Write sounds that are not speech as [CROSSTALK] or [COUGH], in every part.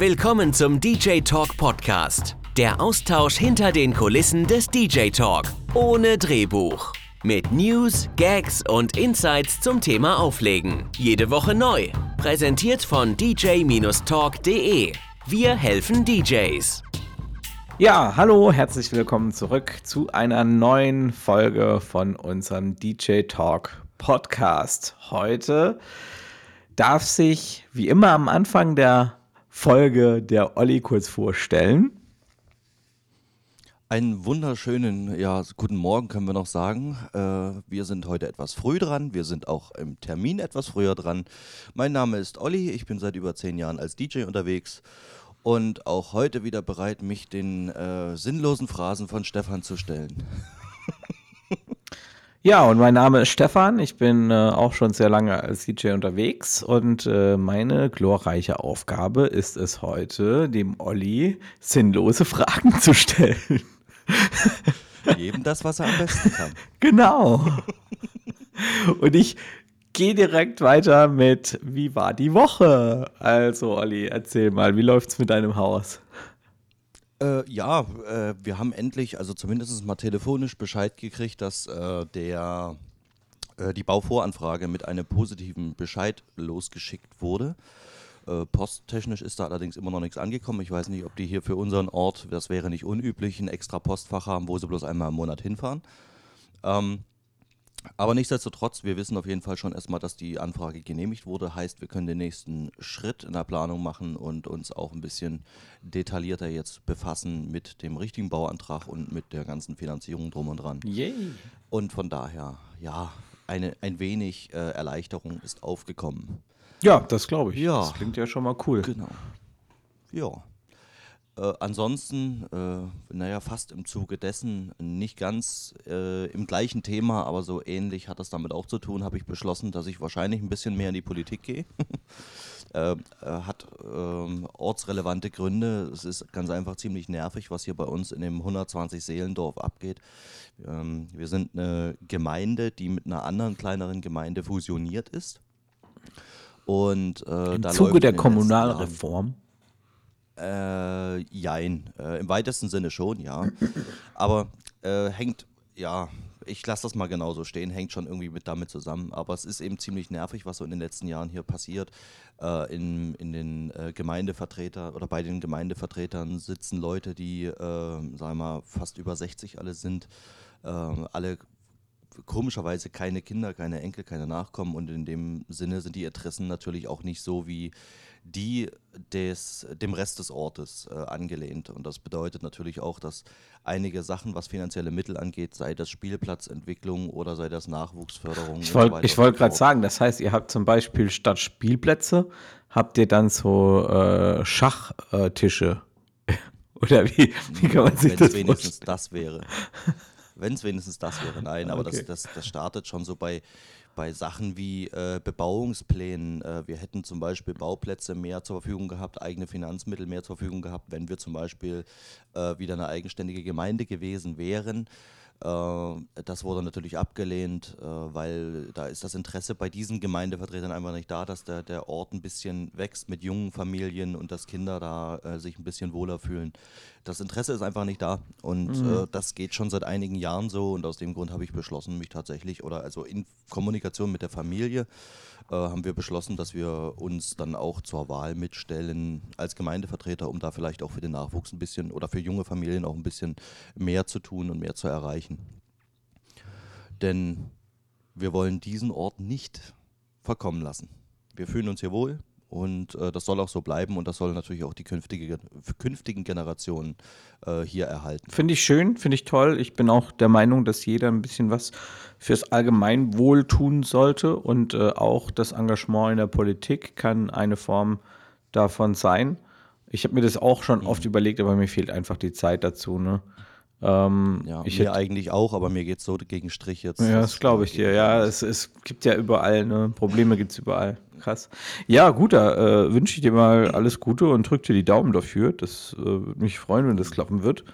Willkommen zum DJ Talk Podcast. Der Austausch hinter den Kulissen des DJ Talk. Ohne Drehbuch. Mit News, Gags und Insights zum Thema Auflegen. Jede Woche neu. Präsentiert von dj-talk.de. Wir helfen DJs. Ja, hallo, herzlich willkommen zurück zu einer neuen Folge von unserem DJ Talk Podcast. Heute darf sich wie immer am Anfang der Folge der Olli kurz vorstellen. Einen wunderschönen, ja, guten Morgen können wir noch sagen. Äh, wir sind heute etwas früh dran. Wir sind auch im Termin etwas früher dran. Mein Name ist Olli. Ich bin seit über zehn Jahren als DJ unterwegs und auch heute wieder bereit, mich den äh, sinnlosen Phrasen von Stefan zu stellen. [LAUGHS] Ja, und mein Name ist Stefan. Ich bin äh, auch schon sehr lange als DJ unterwegs und äh, meine glorreiche Aufgabe ist es heute, dem Olli sinnlose Fragen zu stellen. Jedem das, was er am besten kann. [LAUGHS] Genau. Und ich gehe direkt weiter mit, wie war die Woche? Also, Olli, erzähl mal, wie läuft's mit deinem Haus? Äh, ja, äh, wir haben endlich, also zumindest mal telefonisch Bescheid gekriegt, dass äh, der, äh, die Bauvoranfrage mit einem positiven Bescheid losgeschickt wurde. Äh, posttechnisch ist da allerdings immer noch nichts angekommen. Ich weiß nicht, ob die hier für unseren Ort, das wäre nicht unüblich, ein extra Postfach haben, wo sie bloß einmal im Monat hinfahren. Ähm, aber nichtsdestotrotz, wir wissen auf jeden Fall schon erstmal, dass die Anfrage genehmigt wurde. Heißt, wir können den nächsten Schritt in der Planung machen und uns auch ein bisschen detaillierter jetzt befassen mit dem richtigen Bauantrag und mit der ganzen Finanzierung drum und dran. Yay. Und von daher, ja, eine, ein wenig äh, Erleichterung ist aufgekommen. Ja, das glaube ich. Ja. Das klingt ja schon mal cool. Genau. Ja. Äh, ansonsten, äh, naja, fast im Zuge dessen, nicht ganz äh, im gleichen Thema, aber so ähnlich hat das damit auch zu tun, habe ich beschlossen, dass ich wahrscheinlich ein bisschen mehr in die Politik gehe. [LAUGHS] äh, hat ähm, ortsrelevante Gründe. Es ist ganz einfach ziemlich nervig, was hier bei uns in dem 120 Seelendorf abgeht. Ähm, wir sind eine Gemeinde, die mit einer anderen kleineren Gemeinde fusioniert ist. Und, äh, Im Zuge der Kommunalreform. Äh, jein. Äh, Im weitesten Sinne schon, ja. [COUGHS] Aber äh, hängt, ja, ich lasse das mal genauso stehen, hängt schon irgendwie mit damit zusammen. Aber es ist eben ziemlich nervig, was so in den letzten Jahren hier passiert. Äh, in, in den äh, Gemeindevertreter oder bei den Gemeindevertretern sitzen Leute, die, äh, sagen wir mal, fast über 60 alle sind. Äh, alle komischerweise keine Kinder, keine Enkel, keine Nachkommen und in dem Sinne sind die Interessen natürlich auch nicht so wie die des, dem Rest des Ortes äh, angelehnt. Und das bedeutet natürlich auch, dass einige Sachen, was finanzielle Mittel angeht, sei das Spielplatzentwicklung oder sei das Nachwuchsförderung. Ich so wollte und wollt so gerade sagen, das heißt, ihr habt zum Beispiel statt Spielplätze, habt ihr dann so äh, Schachtische. [LAUGHS] Oder wie, wie kann man sich Wenn das es wenigstens vorstellen? das wäre. Wenn es wenigstens das wäre, nein, aber Okay. das, das, das startet schon so bei, bei Sachen wie äh, Bebauungsplänen. Äh, wir hätten zum Beispiel Bauplätze mehr zur Verfügung gehabt, eigene Finanzmittel mehr zur Verfügung gehabt, wenn wir zum Beispiel äh, wieder eine eigenständige Gemeinde gewesen wären. Äh, das wurde natürlich abgelehnt, äh, weil da ist das Interesse bei diesen Gemeindevertretern einfach nicht da, dass der, der Ort ein bisschen wächst mit jungen Familien und dass Kinder da äh, sich ein bisschen wohler fühlen. Das Interesse ist einfach nicht da und äh, das geht schon seit einigen Jahren so und aus dem Grund habe ich beschlossen, mich tatsächlich oder also in Kommunikation mit der Familie äh, haben wir beschlossen, dass wir uns dann auch zur Wahl mitstellen als Gemeindevertreter, um da vielleicht auch für den Nachwuchs ein bisschen oder für junge Familien auch ein bisschen mehr zu tun und mehr zu erreichen. Denn wir wollen diesen Ort nicht verkommen lassen. Wir fühlen uns hier wohl und äh, das soll auch so bleiben und das soll natürlich auch die künftige, künftigen Generationen äh, hier erhalten. Finde ich schön, finde ich toll. Ich bin auch der Meinung, dass jeder ein bisschen was fürs Allgemeinwohl tun sollte und äh, auch das Engagement in der Politik kann eine Form davon sein. Ich habe mir das auch schon oft überlegt, aber mir fehlt einfach die Zeit dazu. Ne? Ähm, Ja, ich mir hätte- eigentlich auch, aber mir geht es so gegen Strich jetzt. Ja, das glaube ich dir. Ja, es, es gibt ja überall, ne? Probleme gibt es überall. Krass. Ja, gut, da äh, wünsche ich dir mal alles Gute und drück dir die Daumen dafür. Das äh, würde mich freuen, wenn das klappen wird.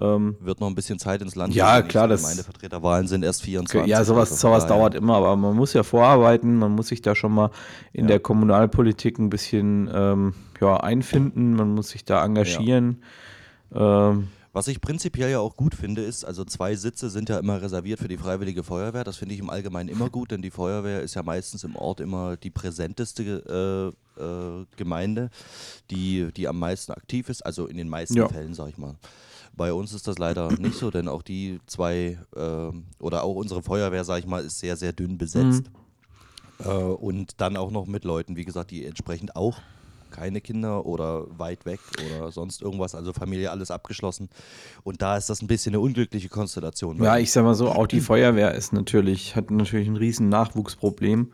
Ähm, Wird noch ein bisschen Zeit ins Land Ja, gehen. klar, Die das- Gemeindevertreterwahlen sind erst 24. ja, sowas, also sowas dauert immer, aber man muss ja vorarbeiten, man muss sich da schon mal in der Kommunalpolitik ein bisschen ähm, ja, einfinden, man muss sich da engagieren. Ähm, Was ich prinzipiell ja auch gut finde, ist, also zwei Sitze sind ja immer reserviert für die Freiwillige Feuerwehr. Das finde ich im Allgemeinen immer gut, denn die Feuerwehr ist ja meistens im Ort immer die präsenteste äh, äh, Gemeinde, die, die am meisten aktiv ist, also in den meisten Ja. Fällen, sag ich mal. Bei uns ist das leider [CLEARS THROAT] nicht so, denn auch die zwei äh, oder auch unsere Feuerwehr, sag ich mal, ist sehr, sehr dünn besetzt. Äh, und dann auch noch mit Leuten, wie gesagt, die entsprechend auch keine Kinder oder weit weg oder sonst irgendwas, also Familie alles abgeschlossen. Und da ist das ein bisschen eine unglückliche Konstellation. Ja, ich sag mal so, auch die [CLEARS THROAT] Feuerwehr ist natürlich, hat natürlich ein riesen Nachwuchsproblem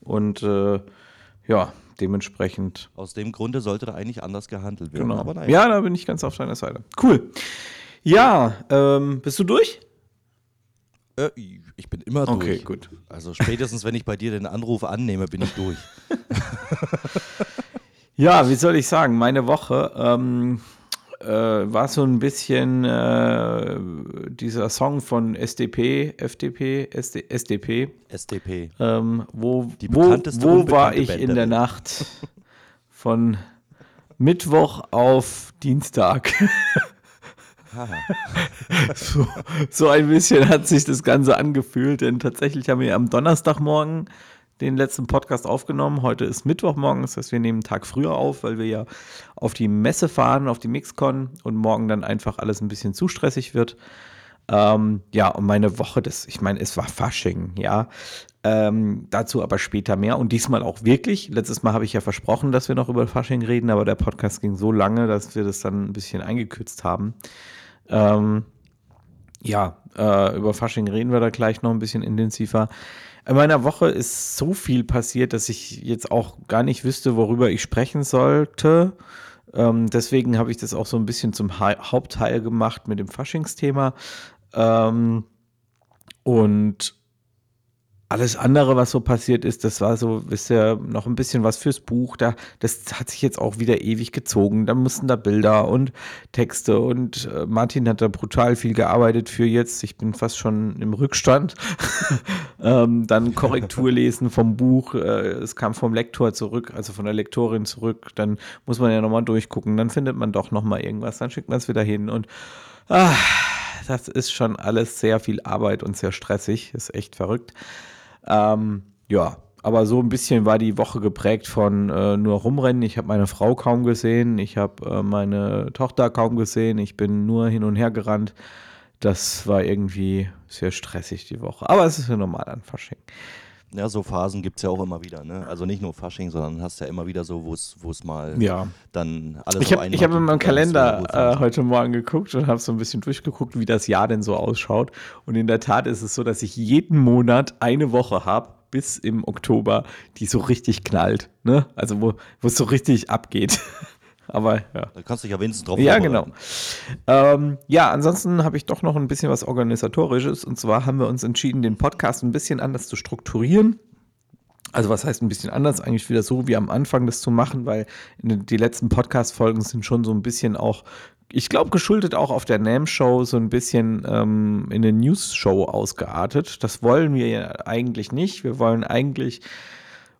und äh, ja, dementsprechend. aus dem Grunde sollte da eigentlich anders gehandelt werden. Genau. Aber naja. Ja, da bin ich ganz auf deiner Seite. Cool. Ja, ähm, bist du durch? Äh, ich bin immer durch. Okay, gut. Also spätestens, wenn ich bei dir den Anruf annehme, bin ich durch. [LAUGHS] [LAUGHS] Ja, wie soll ich sagen, meine Woche ähm, äh, war so ein bisschen äh, dieser Song von SDP, FDP, SD, SDP, SDP. ähm, wo, Die wo, wo war ich Band in der. Nacht von Mittwoch auf Dienstag. [LAUGHS] so, so ein bisschen hat sich das Ganze angefühlt, denn tatsächlich haben wir am Donnerstagmorgen den letzten Podcast aufgenommen. Heute ist Mittwochmorgen, das heißt, wir nehmen einen Tag früher auf, weil wir ja auf die Messe fahren, auf die Mixcon und morgen dann einfach alles ein bisschen zu stressig wird. Ähm, ja, und meine Woche, das, ich meine, es war Fasching, ja. Ähm, dazu aber später mehr und diesmal auch wirklich. Letztes Mal habe ich ja versprochen, dass wir noch über Fasching reden, aber der Podcast ging so lange, dass wir das dann ein bisschen eingekürzt haben. Ähm, ja, äh, über Fasching reden wir da gleich noch ein bisschen intensiver. In meiner Woche ist so viel passiert, dass ich jetzt auch gar nicht wüsste, worüber ich sprechen sollte. Ähm, deswegen habe ich das auch so ein bisschen zum ha Hauptteil gemacht mit dem Faschingsthema. Ähm, und alles andere, was so passiert ist, das war so, wisst ihr, noch ein bisschen was fürs Buch. Da, das hat sich jetzt auch wieder ewig gezogen. Da mussten da Bilder und Texte und äh, Martin hat da brutal viel gearbeitet für jetzt. Ich bin fast schon im Rückstand. [LAUGHS] ähm, dann Korrektur lesen vom Buch. Äh, es kam vom Lektor zurück, also von der Lektorin zurück. Dann muss man ja nochmal durchgucken. Dann findet man doch nochmal irgendwas. Dann schickt man es wieder hin und ah, das ist schon alles sehr viel Arbeit und sehr stressig. Ist echt verrückt. Ähm, ja, aber so ein bisschen war die Woche geprägt von äh, nur rumrennen. Ich habe meine Frau kaum gesehen, ich habe äh, meine Tochter kaum gesehen, ich bin nur hin und her gerannt. Das war irgendwie sehr stressig die Woche. Aber es ist ja normal an Fasching. Ja, so Phasen gibt es ja auch immer wieder. Ne? Also nicht nur Fasching, sondern hast ja immer wieder so, wo es mal Ja. dann alles Ich habe hab in meinem Kalender äh, heute Morgen geguckt und habe so ein bisschen durchgeguckt, wie das Jahr denn so ausschaut. Und in der Tat ist es so, dass ich jeden Monat eine Woche habe, bis im Oktober, die so richtig knallt. Ne? Also wo es so richtig abgeht. [LAUGHS] Aber ja. Da kannst du dich ja wenigstens drauf Ja, genau. Ähm, ja, ansonsten habe ich doch noch ein bisschen was Organisatorisches. Und zwar haben wir uns entschieden, den Podcast ein bisschen anders zu strukturieren. Also was heißt ein bisschen anders? Eigentlich wieder so wie am Anfang das zu machen, weil die letzten Podcast-Folgen sind schon so ein bisschen auch, ich glaube, geschuldet auch auf der NAM-Show so ein bisschen ähm, in eine News-Show ausgeartet. Das wollen wir ja eigentlich nicht. Wir wollen eigentlich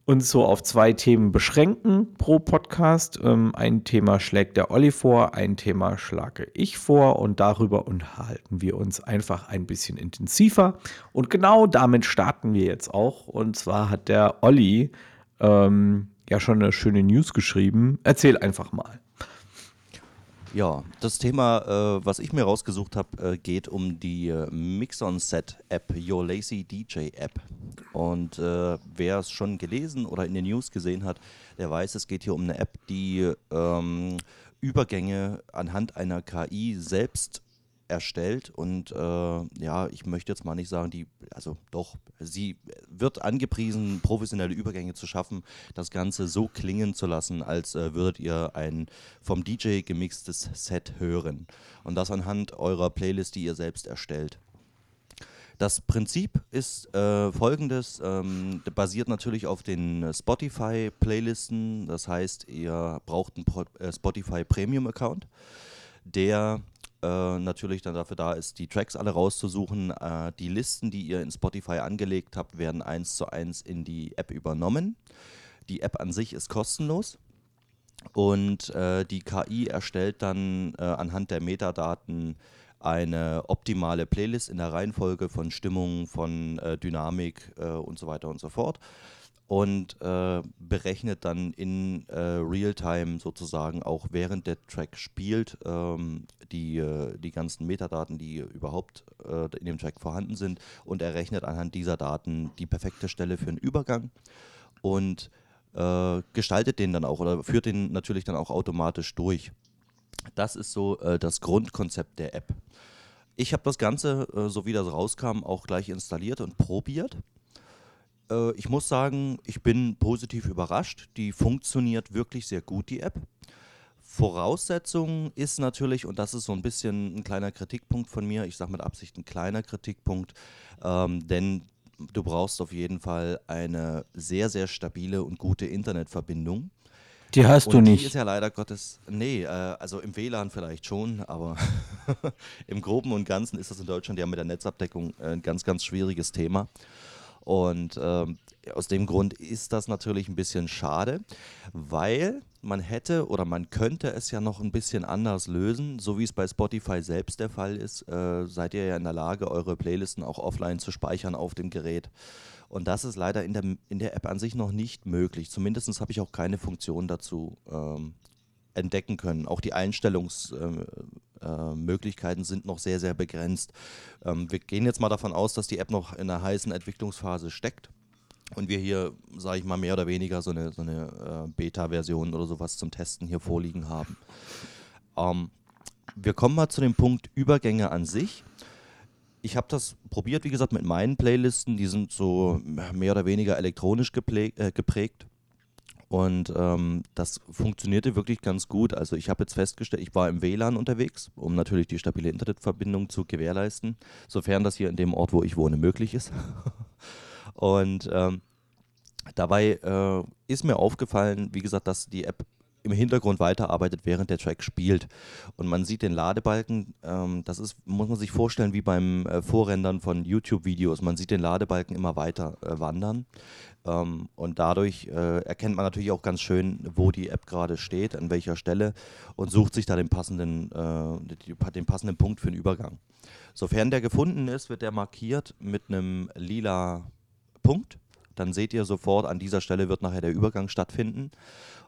uns so auf zwei Themen beschränken pro Podcast. Ähm, ein Thema schlägt der Olli vor, ein Thema schlage ich vor und darüber unterhalten wir uns einfach ein bisschen intensiver. Und genau damit starten wir jetzt auch. Und zwar hat der Olli ähm, ja schon eine schöne News geschrieben. Erzähl einfach mal. Ja, das Thema, äh, was ich mir rausgesucht habe, äh, geht um die äh, Mix-on-Set-App, Your Lazy DJ App. Und äh, wer es schon gelesen oder in den News gesehen hat, der weiß, es geht hier um eine App, die ähm, Übergänge anhand einer KI selbst erstellt und äh, ja, ich möchte jetzt mal nicht sagen, die, also doch, sie wird angepriesen, professionelle Übergänge zu schaffen, das Ganze so klingen zu lassen, als äh, würdet ihr ein vom DJ gemixtes Set hören. Und das anhand eurer Playlist, die ihr selbst erstellt. Das Prinzip ist äh, folgendes, ähm, basiert natürlich auf den Spotify-Playlisten, das heißt, ihr braucht einen Pro äh, Spotify Premium-Account, der äh, natürlich dann dafür da ist, die Tracks alle rauszusuchen. Äh, die Listen, die ihr in Spotify angelegt habt, werden eins zu eins in die App übernommen. Die App an sich ist kostenlos. Und äh, die KI erstellt dann äh, anhand der Metadaten eine optimale Playlist in der Reihenfolge von Stimmung, von äh, Dynamik äh, und so weiter und so fort und äh, berechnet dann in äh, Realtime sozusagen auch während der Track spielt ähm, die, äh, die ganzen Metadaten, die überhaupt äh, in dem Track vorhanden sind und errechnet anhand dieser Daten die perfekte Stelle für einen Übergang und äh, gestaltet den dann auch oder führt den natürlich dann auch automatisch durch. Das ist so das Grundkonzept der App. Ich habe das Ganze, so wie das rauskam, auch gleich installiert und probiert äh, ich muss sagen, ich bin positiv überrascht. Die funktioniert wirklich sehr gut, die App. Voraussetzung ist natürlich, und das ist so ein bisschen ein kleiner Kritikpunkt von mir, ich sage mit Absicht ein kleiner Kritikpunkt, ähm, denn du brauchst auf jeden Fall eine sehr, sehr stabile und gute Internetverbindung. Die hast und du nicht. Die ist ja leider Gottes, nee, äh, also im WLAN vielleicht schon, aber [LAUGHS] im Groben und Ganzen ist das in Deutschland ja mit der Netzabdeckung ein ganz, ganz schwieriges Thema. Und ähm, aus dem Grund ist das natürlich ein bisschen schade, weil man hätte oder man könnte es ja noch ein bisschen anders lösen, so wie es bei Spotify selbst der Fall ist. Äh, seid ihr ja in der Lage, eure Playlisten auch offline zu speichern auf dem Gerät. Und das ist leider in der, in der App an sich noch nicht möglich. Zumindest habe ich auch keine Funktion dazu ähm, entdecken können. Auch die Einstellungsmöglichkeiten äh, äh, sind noch sehr, sehr begrenzt. Ähm, wir gehen jetzt mal davon aus, dass die App noch in einer heißen Entwicklungsphase steckt und wir hier, sage ich mal, mehr oder weniger so eine, so eine äh, Beta-Version oder sowas zum Testen hier vorliegen haben. Ähm, wir kommen mal zu dem Punkt Übergänge an sich. Ich habe das probiert, wie gesagt, mit meinen Playlisten. Die sind so mehr oder weniger elektronisch äh, geprägt. Und ähm, das funktionierte wirklich ganz gut. Also ich habe jetzt festgestellt, ich war im WLAN unterwegs, um natürlich die stabile Internetverbindung zu gewährleisten, sofern das hier in dem Ort, wo ich wohne, möglich ist. [LAUGHS] Und ähm, dabei äh, ist mir aufgefallen, wie gesagt, dass die App im Hintergrund weiterarbeitet, während der Track spielt. Und man sieht den Ladebalken, ähm, das ist, muss man sich vorstellen, wie beim äh, Vorrendern von YouTube-Videos. Man sieht den Ladebalken immer weiter äh, wandern. Ähm, und dadurch äh, erkennt man natürlich auch ganz schön, wo die App gerade steht, an welcher Stelle und sucht sich da den passenden, äh, den passenden Punkt für den Übergang. Sofern der gefunden ist, wird der markiert mit einem lila Punkt. Dann seht ihr sofort, an dieser Stelle wird nachher der Übergang stattfinden.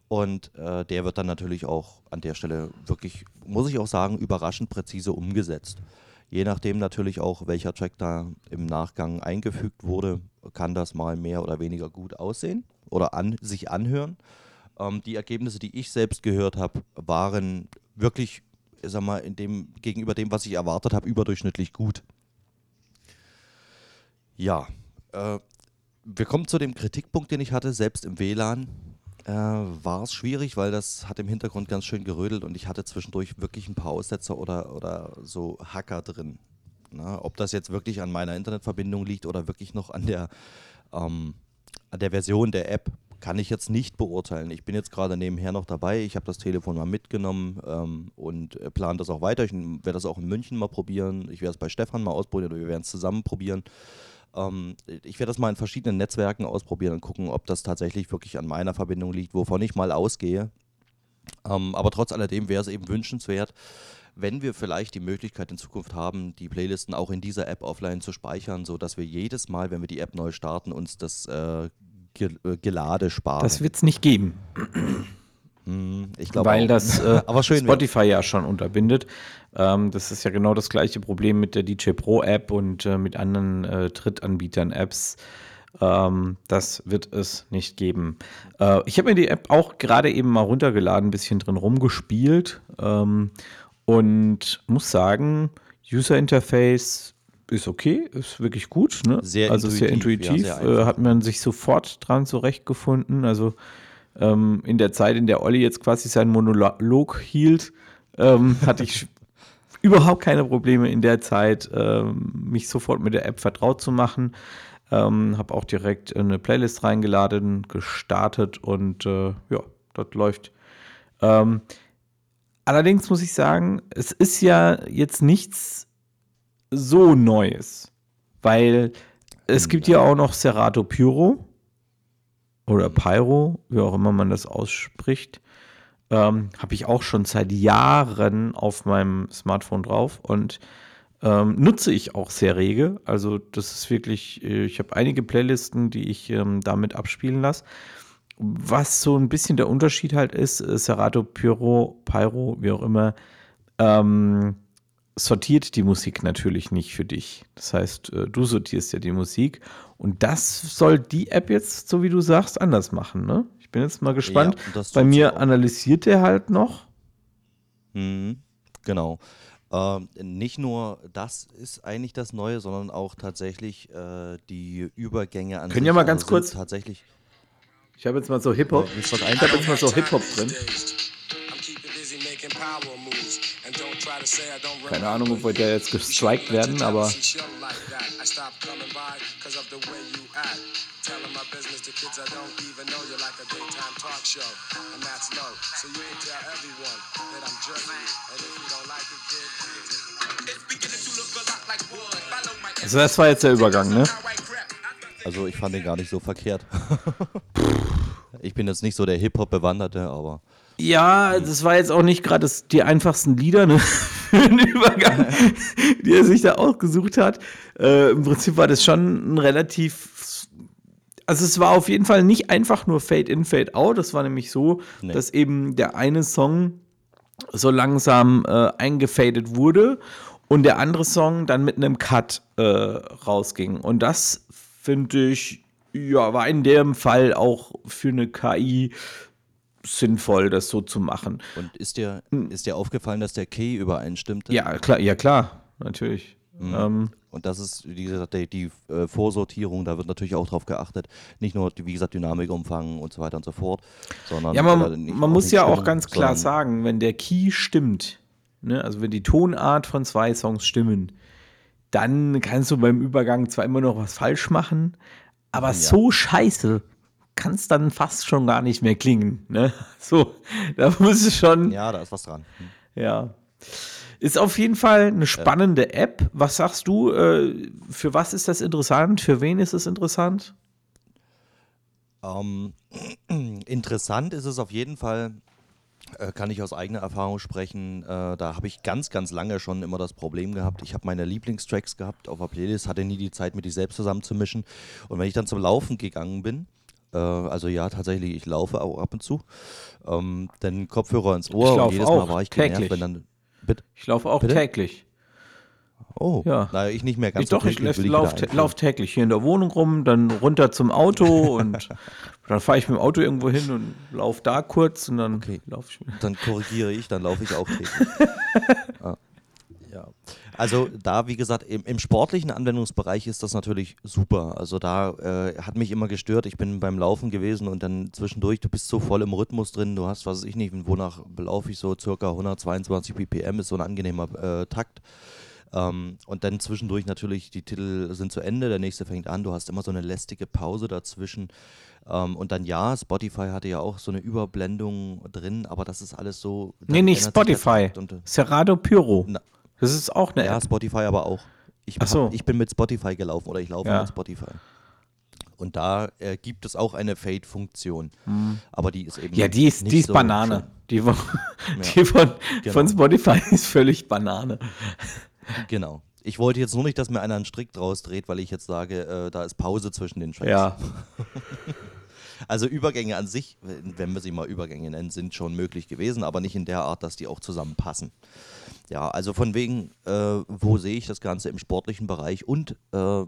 Und äh, der wird dann natürlich auch an der Stelle wirklich, muss ich auch sagen, überraschend präzise umgesetzt. Je nachdem natürlich auch, welcher Track da im Nachgang eingefügt wurde, kann das mal mehr oder weniger gut aussehen oder an, sich anhören. Ähm, die Ergebnisse, die ich selbst gehört habe, waren wirklich, sag mal, in dem, gegenüber dem, was ich erwartet habe, überdurchschnittlich gut. Ja, äh, wir kommen zu dem Kritikpunkt, den ich hatte, selbst im WLAN äh, war es schwierig, weil das hat im Hintergrund ganz schön gerödelt und ich hatte zwischendurch wirklich ein paar Aussetzer oder, oder so Hacker drin. Na, ob das jetzt wirklich an meiner Internetverbindung liegt oder wirklich noch an der, ähm, an der Version der App, kann ich jetzt nicht beurteilen. Ich bin jetzt gerade nebenher noch dabei. Ich habe das Telefon mal mitgenommen ähm, und äh, plane das auch weiter. Ich werde das auch in München mal probieren. Ich werde es bei Stefan mal ausprobieren oder wir werden es zusammen probieren. Ähm, ich werde das mal in verschiedenen Netzwerken ausprobieren und gucken, ob das tatsächlich wirklich an meiner Verbindung liegt, wovon ich mal ausgehe. Ähm, aber trotz alledem wäre es eben wünschenswert, wenn wir vielleicht die Möglichkeit in Zukunft haben, die Playlisten auch in dieser App offline zu speichern, sodass wir jedes Mal, wenn wir die App neu starten, uns das äh, äh Gelade sparen. Das wird es nicht geben. Hm, ich glaube Weil das äh, [LAUGHS] Spotify ja schon unterbindet. Ähm, das ist ja genau das gleiche Problem mit der DJ Pro App und äh, mit anderen äh, Drittanbietern-Apps. Ähm, das wird es nicht geben. Äh, ich habe mir die App auch gerade eben mal runtergeladen, ein bisschen drin rumgespielt ähm, und muss sagen, User Interface ist okay, ist wirklich gut. Ne? Sehr also intuitiv, sehr intuitiv. Ja, sehr äh, hat man sich sofort dran zurechtgefunden. Also ähm, in der Zeit, in der Olli jetzt quasi seinen Monolog hielt, ähm, [LAUGHS] hatte ich überhaupt keine Probleme in der Zeit, ähm, mich sofort mit der App vertraut zu machen. Ähm, habe auch direkt eine Playlist reingeladen, gestartet und äh, ja, dort läuft. Ähm, allerdings muss ich sagen, es ist ja jetzt nichts so Neues, weil es gibt ja auch noch Serato Pyro oder Pyro, wie auch immer man das ausspricht. Ähm, Habe ich auch schon seit Jahren auf meinem Smartphone drauf und ähm, nutze ich auch sehr rege. Also das ist wirklich, äh, ich habe einige Playlisten, die ich ähm, damit abspielen lasse. Was so ein bisschen der Unterschied halt ist, äh, Serato, Pyro, Pyro, wie auch immer, ähm, sortiert die Musik natürlich nicht für dich. Das heißt, äh, du sortierst ja die Musik und das soll die App jetzt, so wie du sagst, anders machen. Ne? Ich bin jetzt mal gespannt. Ja, Bei mir analysiert er halt noch. Mhm, genau. Ähm, nicht nur das ist eigentlich das Neue, sondern auch tatsächlich äh, die Übergänge an Können ja mal ganz also kurz- tatsächlich. Ich habe jetzt mal so Hip-Hop. Äh, ist was Ich habe jetzt mal so Hip-Hop drin. Keine Ahnung, ob wir jetzt gestrikt werden, aber. Also das war jetzt der Übergang, ne? Also ich fand den gar nicht so verkehrt. [LAUGHS] ich bin jetzt nicht so der Hip-Hop-Bewanderte, aber Ja, das war jetzt auch nicht gerade die einfachsten Lieder, ne? [LAUGHS] Für den Übergang, [LAUGHS] die er sich da ausgesucht hat. Äh, Im Prinzip war das schon ein relativ. Also es war auf jeden Fall nicht einfach nur Fade in, Fade out. Das war nämlich so, Nee. dass eben der eine Song so langsam äh, eingefadet wurde und der andere Song dann mit einem Cut äh, rausging. Und das finde ich, ja, war in dem Fall auch für eine KI sinnvoll, das so zu machen. und ist dir, ist dir aufgefallen, dass der Key übereinstimmte? Hm. Ja, klar, ja klar, natürlich. Ähm, Und das ist, wie gesagt, die, die äh, Vorsortierung, da wird natürlich auch drauf geachtet. Nicht nur, wie gesagt, Dynamikumfang und so weiter und so fort, sondern. ja, man, nicht- man auch muss ja auch Stimmung, ganz klar sagen, wenn der Key stimmt, ne, also wenn die Tonart von zwei Songs stimmen, dann kannst du beim Übergang zwar immer noch was falsch machen, aber so scheiße kann es dann fast schon gar nicht mehr klingen. Ne? [LAUGHS] So, da muss es schon, Ja, da ist was dran. Hm. ja. Ist auf jeden Fall eine spannende App. Was sagst du? Äh, für was ist das interessant? Für wen ist es interessant? Ähm, [CLEARS THROAT] interessant ist es auf jeden Fall, äh, kann ich aus eigener Erfahrung sprechen. Äh, da habe ich ganz, ganz lange schon immer das Problem gehabt. Ich habe meine Lieblingstracks gehabt auf der Playlist, hatte nie die Zeit, mir die selbst zusammenzumischen. Und wenn ich dann zum Laufen gegangen bin, äh, also ja, tatsächlich, ich laufe auch ab und zu, ähm, dann Kopfhörer ins Ohr Ich und jedes Mal war ich täglich. genervt, wenn dann. Bitte? Ich laufe auch Bitte? täglich. Oh, Ja. naja, ich nicht mehr ganz Ich, doch, ich ich laufe lauf täglich hier in der Wohnung rum, dann runter zum Auto [LAUGHS] und dann fahre ich mit dem Auto irgendwo hin und laufe da kurz und dann Okay. laufe ich dann korrigiere ich, dann laufe ich auch täglich. [LAUGHS] Ah. Also da, wie gesagt, im, im sportlichen Anwendungsbereich ist das natürlich super. Also da äh, hat mich immer gestört. Ich bin beim Laufen gewesen und dann zwischendurch, du bist so voll im Rhythmus drin, du hast, was weiß ich nicht, wonach laufe ich so circa 122 BPM, ist so ein angenehmer äh, Takt. Ähm, und dann zwischendurch natürlich, die Titel sind zu Ende, der nächste fängt an, du hast immer so eine lästige Pause dazwischen. Ähm, und dann ja, Spotify hatte ja auch so eine Überblendung drin, aber das ist alles so. Nee, nicht Spotify. Und, äh, Pyro. Na. Das ist auch eine ja, App. Spotify aber auch. Ich, Ach so. hab, ich bin mit Spotify gelaufen oder ich laufe Ja. mit Spotify. Und da äh, gibt es auch eine Fade-Funktion. Aber die ist eben. Ja, die ist, die ist so Banane. schön. Die, von, die von, Genau. von Spotify ist völlig Banane. Genau. Ich wollte jetzt nur nicht, dass mir einer einen Strick draus dreht, weil ich jetzt sage, äh, da ist Pause zwischen den Tracks. Ja. [LAUGHS] Also Übergänge an sich, wenn wir sie mal Übergänge nennen, sind schon möglich gewesen, aber nicht in der Art, dass die auch zusammenpassen. Ja, also von wegen, äh, wo sehe ich das Ganze im sportlichen Bereich und äh,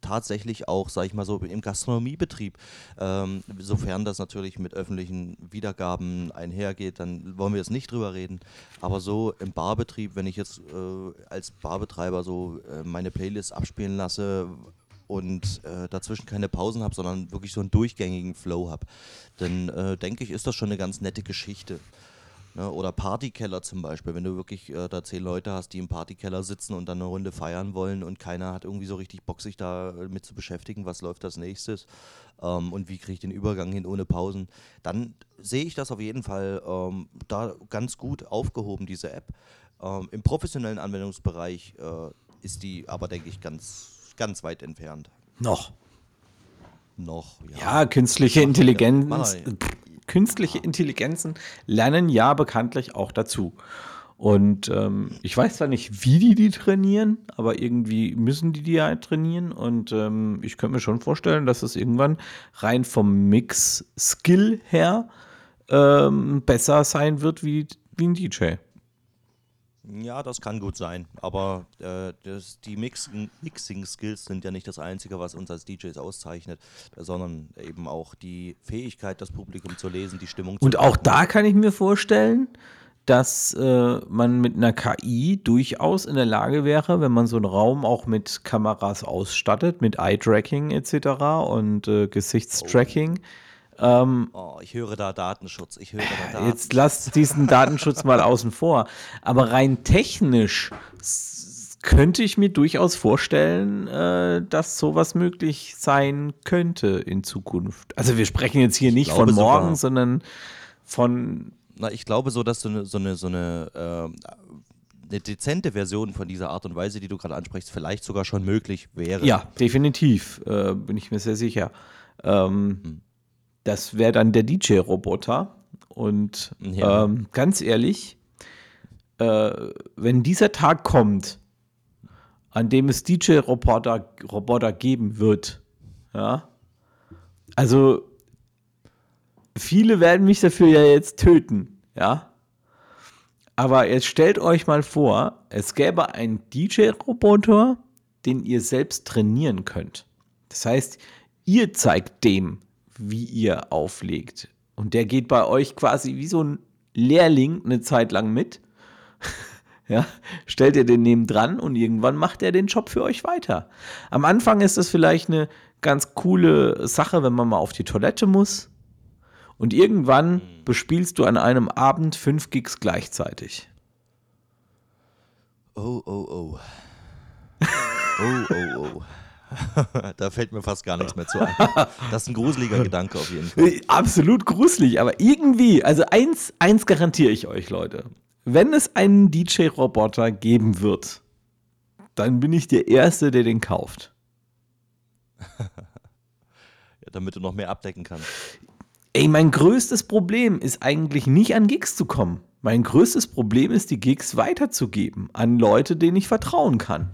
tatsächlich auch, sage ich mal so, im Gastronomiebetrieb. Ähm, sofern das natürlich mit öffentlichen Wiedergaben einhergeht, dann wollen wir jetzt nicht drüber reden. Aber so im Barbetrieb, wenn ich jetzt äh, als Barbetreiber so äh, meine Playlist abspielen lasse und äh, dazwischen keine Pausen habe, sondern wirklich so einen durchgängigen Flow habe, dann äh, denke ich, ist das schon eine ganz nette Geschichte. Ne? Oder Partykeller zum Beispiel, wenn du wirklich äh, da zehn Leute hast, die im Partykeller sitzen und dann eine Runde feiern wollen und keiner hat irgendwie so richtig Bock, sich da äh, mit zu beschäftigen, was läuft als nächstes ähm, und wie kriege ich den Übergang hin ohne Pausen, dann sehe ich das auf jeden Fall ähm, da ganz gut aufgehoben, diese App. Ähm, Im professionellen Anwendungsbereich äh, ist die aber, denke ich, ganz, ganz weit entfernt. Noch. Noch, Ja, künstliche Intelligenz, künstliche Intelligenzen lernen ja bekanntlich auch dazu. Und ähm, ich weiß zwar nicht, wie die die trainieren, aber irgendwie müssen die die ja trainieren. Und ähm, ich könnte mir schon vorstellen, dass es irgendwann rein vom Mix-Skill her ähm, besser sein wird wie, wie ein DJ. Ja, das kann gut sein. Aber äh, das, die Mixing- Mixing-Skills sind ja nicht das Einzige, was uns als DJs auszeichnet, sondern eben auch die Fähigkeit, das Publikum zu lesen, die Stimmung zu Und auch da kann ich mir vorstellen, dass äh, man mit einer KI durchaus in der Lage wäre, wenn man so einen Raum auch mit Kameras ausstattet, mit Eye-Tracking etc. und äh, Gesichtstracking. Oh, ich höre da Datenschutz. Ich höre da Datenschutz. Jetzt lasst diesen Datenschutz mal außen vor. Aber rein technisch könnte ich mir durchaus vorstellen, äh, dass sowas möglich sein könnte in Zukunft. Also wir sprechen jetzt hier nicht glaube von morgen, sogar. sondern von Na, ich glaube so, dass so eine, so eine, so eine, ähm, eine dezente Version von dieser Art und Weise, die du gerade ansprichst, vielleicht sogar schon möglich wäre. Ja, definitiv, äh, bin ich mir sehr sicher. Ähm, Das wäre dann der DJ-Roboter. Und Ja. ähm, ganz ehrlich, äh, wenn dieser Tag kommt, an dem es DJ-Roboter Roboter geben wird, ja, also viele werden mich dafür ja jetzt töten, ja. Aber jetzt stellt euch mal vor, es gäbe einen DJ-Roboter, den ihr selbst trainieren könnt. Das heißt, ihr zeigt dem, wie ihr auflegt. Und der geht bei euch quasi wie so ein Lehrling eine Zeit lang mit. [LAUGHS] Ja, stellt ihr den neben dran und irgendwann macht er den Job für euch weiter. Am Anfang ist das vielleicht eine ganz coole Sache, wenn man mal auf die Toilette muss. Und irgendwann bespielst du an einem Abend fünf Gigs gleichzeitig. Oh, oh, oh. [LAUGHS] Oh, oh, oh. [LAUGHS] da fällt mir fast gar nichts mehr zu ein. Das ist ein gruseliger Gedanke auf jeden Fall. Äh, Absolut gruselig, aber irgendwie, also eins, eins garantiere ich euch, Leute. Wenn es einen DJ-Roboter geben wird, dann bin ich der Erste, der den kauft. [LAUGHS] Ja, damit du noch mehr abdecken kannst. Ey, mein größtes Problem ist eigentlich nicht an Gigs zu kommen. Mein größtes Problem ist, die Gigs weiterzugeben an Leute, denen ich vertrauen kann.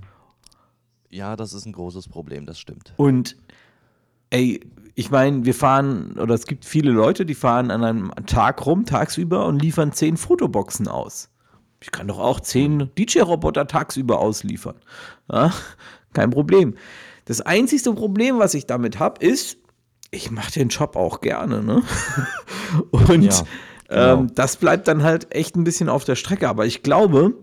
Ja, das ist ein großes Problem, das stimmt. Und ey, ich meine, wir fahren, oder es gibt viele Leute, die fahren an einem Tag rum, tagsüber und liefern zehn Fotoboxen aus. Ich kann doch auch zehn DJ-Roboter tagsüber ausliefern. Ja, kein Problem. Das einzigste Problem, was ich damit habe, ist, ich mache den Job auch gerne. Ne? [LAUGHS] Und Ja, genau. ähm, das bleibt dann halt echt ein bisschen auf der Strecke. Aber ich glaube,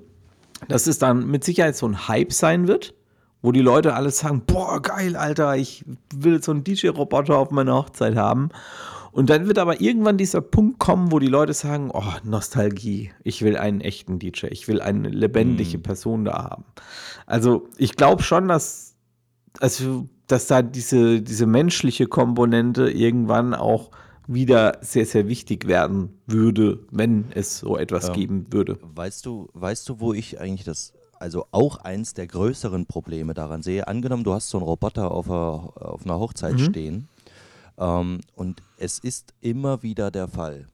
dass es dann mit Sicherheit so ein Hype sein wird, wo die Leute alles sagen, boah, geil, Alter, ich will so einen DJ-Roboter auf meiner Hochzeit haben. Und dann wird aber irgendwann dieser Punkt kommen, wo die Leute sagen, oh, Nostalgie, ich will einen echten DJ, ich will eine lebendige Person da haben. Also ich glaube schon, dass, also, dass da diese, diese menschliche Komponente irgendwann auch wieder sehr, sehr wichtig werden würde, wenn es so etwas geben würde. Weißt du, weißt du, wo ich eigentlich das, also auch eins der größeren Probleme daran sehe? Angenommen, du hast so einen Roboter auf, einer- auf einer Hochzeit stehen ähm, und es ist immer wieder der Fall,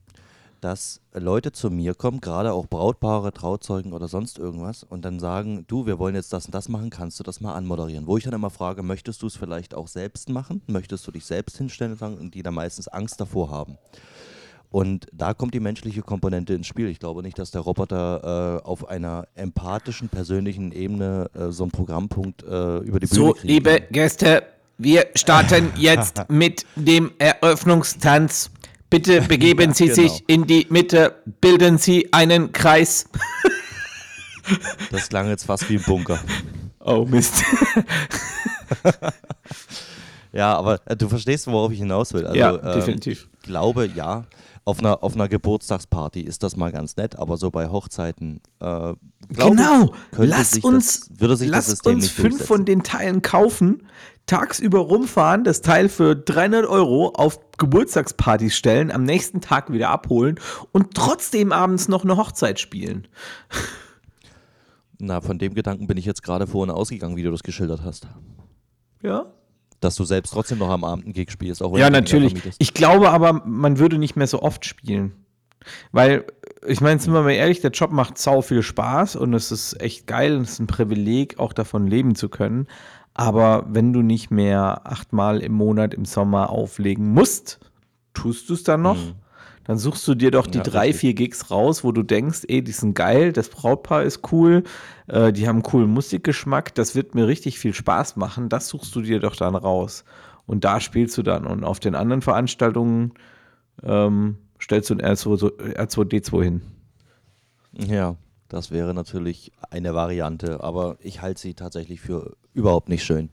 dass Leute zu mir kommen, gerade auch Brautpaare, Trauzeugen oder sonst irgendwas, und dann sagen, du, wir wollen jetzt das und das machen, kannst du das mal anmoderieren? Wo ich dann immer frage, möchtest du es vielleicht auch selbst machen? Möchtest du dich selbst hinstellen und die da meistens Angst davor haben? Und da kommt die menschliche Komponente ins Spiel. Ich glaube nicht, dass der Roboter äh, auf einer empathischen, persönlichen Ebene äh, so einen Programmpunkt äh, über die Bühne So, kriegt. liebe Gäste, wir starten [LAUGHS] jetzt mit dem Eröffnungstanz. Bitte [LAUGHS] begeben Sie genau. sich in die Mitte, bilden Sie einen Kreis. Das klang jetzt fast wie ein Bunker. Oh Mist. [LAUGHS] Ja, aber äh, du verstehst, worauf ich hinaus will. Also, Ja, ähm, definitiv. Ich glaube, ja, auf einer, auf einer Geburtstagsparty ist das mal ganz nett, aber so bei Hochzeiten. Äh, genau, lass uns, das, würde sich lass das System uns nicht fünf von den Teilen kaufen, tagsüber rumfahren, das Teil für 300 Euro auf Geburtstagspartys stellen, am nächsten Tag wieder abholen und trotzdem abends noch eine Hochzeit spielen. Na, von dem Gedanken bin ich jetzt gerade vorhin ausgegangen, wie du das geschildert hast. Ja, Dass du selbst trotzdem noch am Abend einen Gig spielst, auch wenn Ja, natürlich. Ich glaube aber, man würde nicht mehr so oft spielen. Weil, ich meine, sind wir mal ehrlich, der Job macht sau viel Spaß und es ist echt geil und es ist ein Privileg, auch davon leben zu können. Aber wenn du nicht mehr achtmal im Monat im Sommer auflegen musst, tust du es dann noch? Dann suchst du dir doch die. Ja, drei, richtig. vier Gigs raus, wo du denkst, ey, die sind geil, das Brautpaar ist cool, äh, die haben einen coolen Musikgeschmack, das wird mir richtig viel Spaß machen, das suchst du dir doch dann raus. Und da spielst du dann. Und auf den anderen Veranstaltungen ähm, stellst du ein R2, R2D2 hin. Ja, das wäre natürlich eine Variante, aber ich halte sie tatsächlich für überhaupt nicht schön.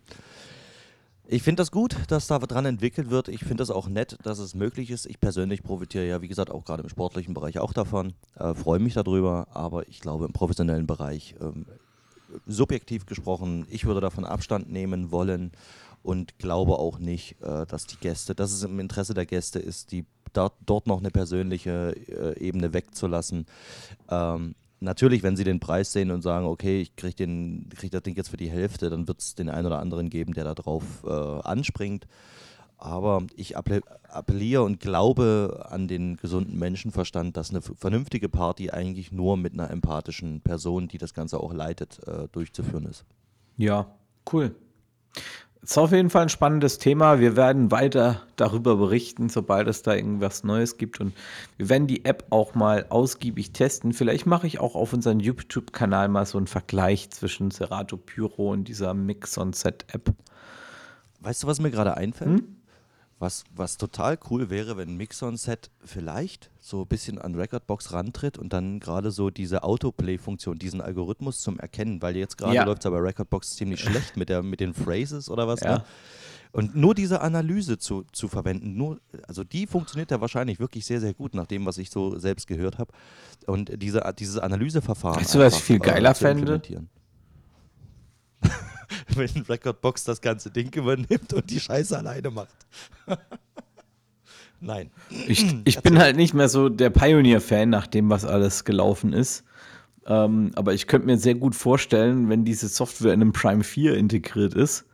Ich finde das gut, dass da dran entwickelt wird. Ich finde das auch nett, dass es möglich ist. Ich persönlich profitiere ja, wie gesagt, auch gerade im sportlichen Bereich auch davon. Äh, Freue mich darüber, aber ich glaube im professionellen Bereich, ähm, subjektiv gesprochen, ich würde davon Abstand nehmen wollen und glaube auch nicht, äh, dass die Gäste, dass es im Interesse der Gäste ist, die dort, noch eine persönliche äh, Ebene wegzulassen. Ähm, natürlich, wenn sie den Preis sehen und sagen, okay, ich kriege krieg das Ding jetzt für die Hälfte, dann wird es den einen oder anderen geben, der da drauf äh, anspringt. Aber ich appell appelliere und glaube an den gesunden Menschenverstand, dass eine vernünftige Party eigentlich nur mit einer empathischen Person, die das Ganze auch leitet, äh, durchzuführen ist. Ja, cool. Ist auf jeden Fall ein spannendes Thema. Wir werden weiter darüber berichten, sobald es da irgendwas Neues gibt. Und wir werden die App auch mal ausgiebig testen. Vielleicht mache ich auch auf unserem YouTube-Kanal mal so einen Vergleich zwischen Serato Pyro und dieser Mix on Set App. Weißt du, was mir gerade einfällt? Hm? Was, was total cool wäre, wenn Mixon-Set vielleicht so ein bisschen an Recordbox rantritt und dann gerade so diese Autoplay-Funktion, diesen Algorithmus zum Erkennen, weil jetzt gerade Ja. läuft es aber Recordbox ziemlich schlecht mit, der, mit den Phrases oder was. Ja. Ne? Und nur diese Analyse zu, zu verwenden, nur, also die funktioniert ja wahrscheinlich wirklich sehr, sehr gut, nach dem, was ich so selbst gehört habe. Und diese, dieses Analyseverfahren. Weißt du, was ich viel geiler zu fände? [LAUGHS] Wenn Recordbox das ganze Ding übernimmt und die Scheiße alleine macht. [LAUGHS] Nein. Ich, [CLEARS THROAT] ich bin halt nicht mehr so der Pioneer-Fan, nach dem, was alles gelaufen ist. Ähm, aber ich könnte mir sehr gut vorstellen, wenn diese Software in einem Prime 4 integriert ist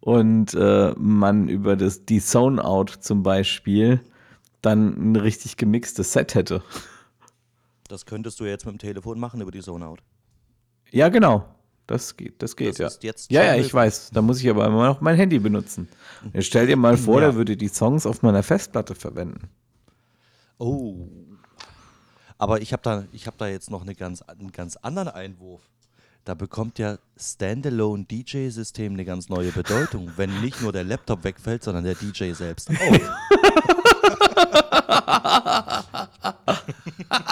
und äh, man über das, die Zone-Out zum Beispiel dann ein richtig gemixtes Set hätte. Das könntest du jetzt mit dem Telefon machen über die Zoneout. Ja, genau. Das geht, das geht, Das ja. ja, ja, ich weiß. Da muss ich aber immer noch mein Handy benutzen. Jetzt stell dir mal vor, Ja. der würde die Songs auf meiner Festplatte verwenden. Oh. Aber ich habe da, ich hab da jetzt noch eine ganz, einen ganz anderen Einwurf. Da bekommt ja Standalone DJ-System eine ganz neue Bedeutung, wenn nicht nur der Laptop wegfällt, sondern der DJ selbst auch. [LAUGHS] [LAUGHS]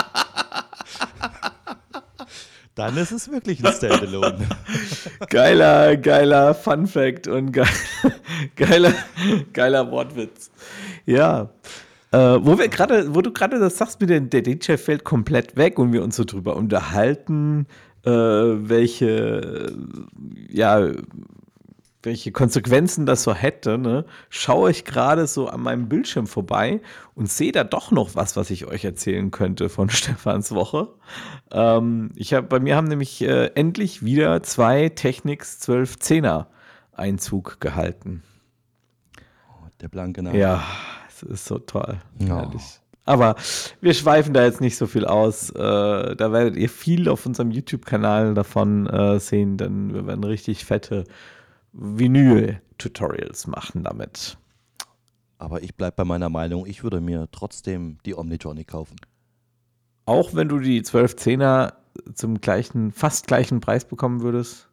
Dann ist es wirklich ein Standalone. [LAUGHS] Geiler, geiler Fun Fact und geil, [LAUGHS] geiler, geiler Wortwitz. Ja. Äh, wo wir gerade, wo du gerade das sagst, mit dem, der DJ fällt komplett weg und wir uns so drüber unterhalten, äh, welche, ja, welche Konsequenzen das so hätte, ne, schaue ich gerade so an meinem Bildschirm vorbei und sehe da doch noch was, was ich euch erzählen könnte von [LAUGHS] Stefans Woche. Ähm, ich hab, bei mir haben nämlich äh, endlich wieder zwei Technics 1210er Einzug gehalten. Der blanke Name. Ja, es ist so toll. Ja. Herrlich. Aber wir schweifen da jetzt nicht so viel aus. Äh, da werdet ihr viel auf unserem YouTube-Kanal davon äh, sehen, denn wir werden richtig fette Vinyl-Tutorials machen damit. Aber ich bleibe bei meiner Meinung, ich würde mir trotzdem die Omnitronic kaufen. Auch wenn du die 1210er zum gleichen, fast gleichen Preis bekommen würdest.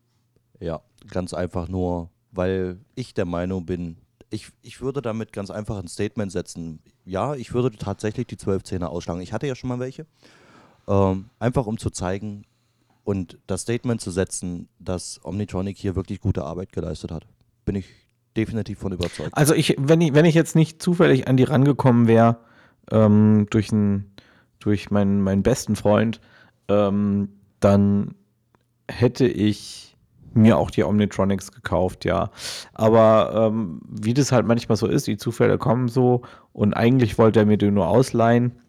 Ja, ganz einfach nur, weil ich der Meinung bin, ich, ich würde damit ganz einfach ein Statement setzen. Ja, ich würde tatsächlich die 1210er ausschlagen. Ich hatte ja schon mal welche. Ähm, einfach um zu zeigen und das Statement zu setzen, dass Omnitronic hier wirklich gute Arbeit geleistet hat. Bin ich definitiv von überzeugt. Also ich, wenn ich, wenn ich jetzt nicht zufällig an die rangekommen wäre, ähm, durch, ein, durch meinen, meinen besten Freund, ähm, dann hätte ich mir auch die Omnitronics gekauft, ja. Aber ähm, wie das halt manchmal so ist, die Zufälle kommen so und eigentlich wollte er mir die nur ausleihen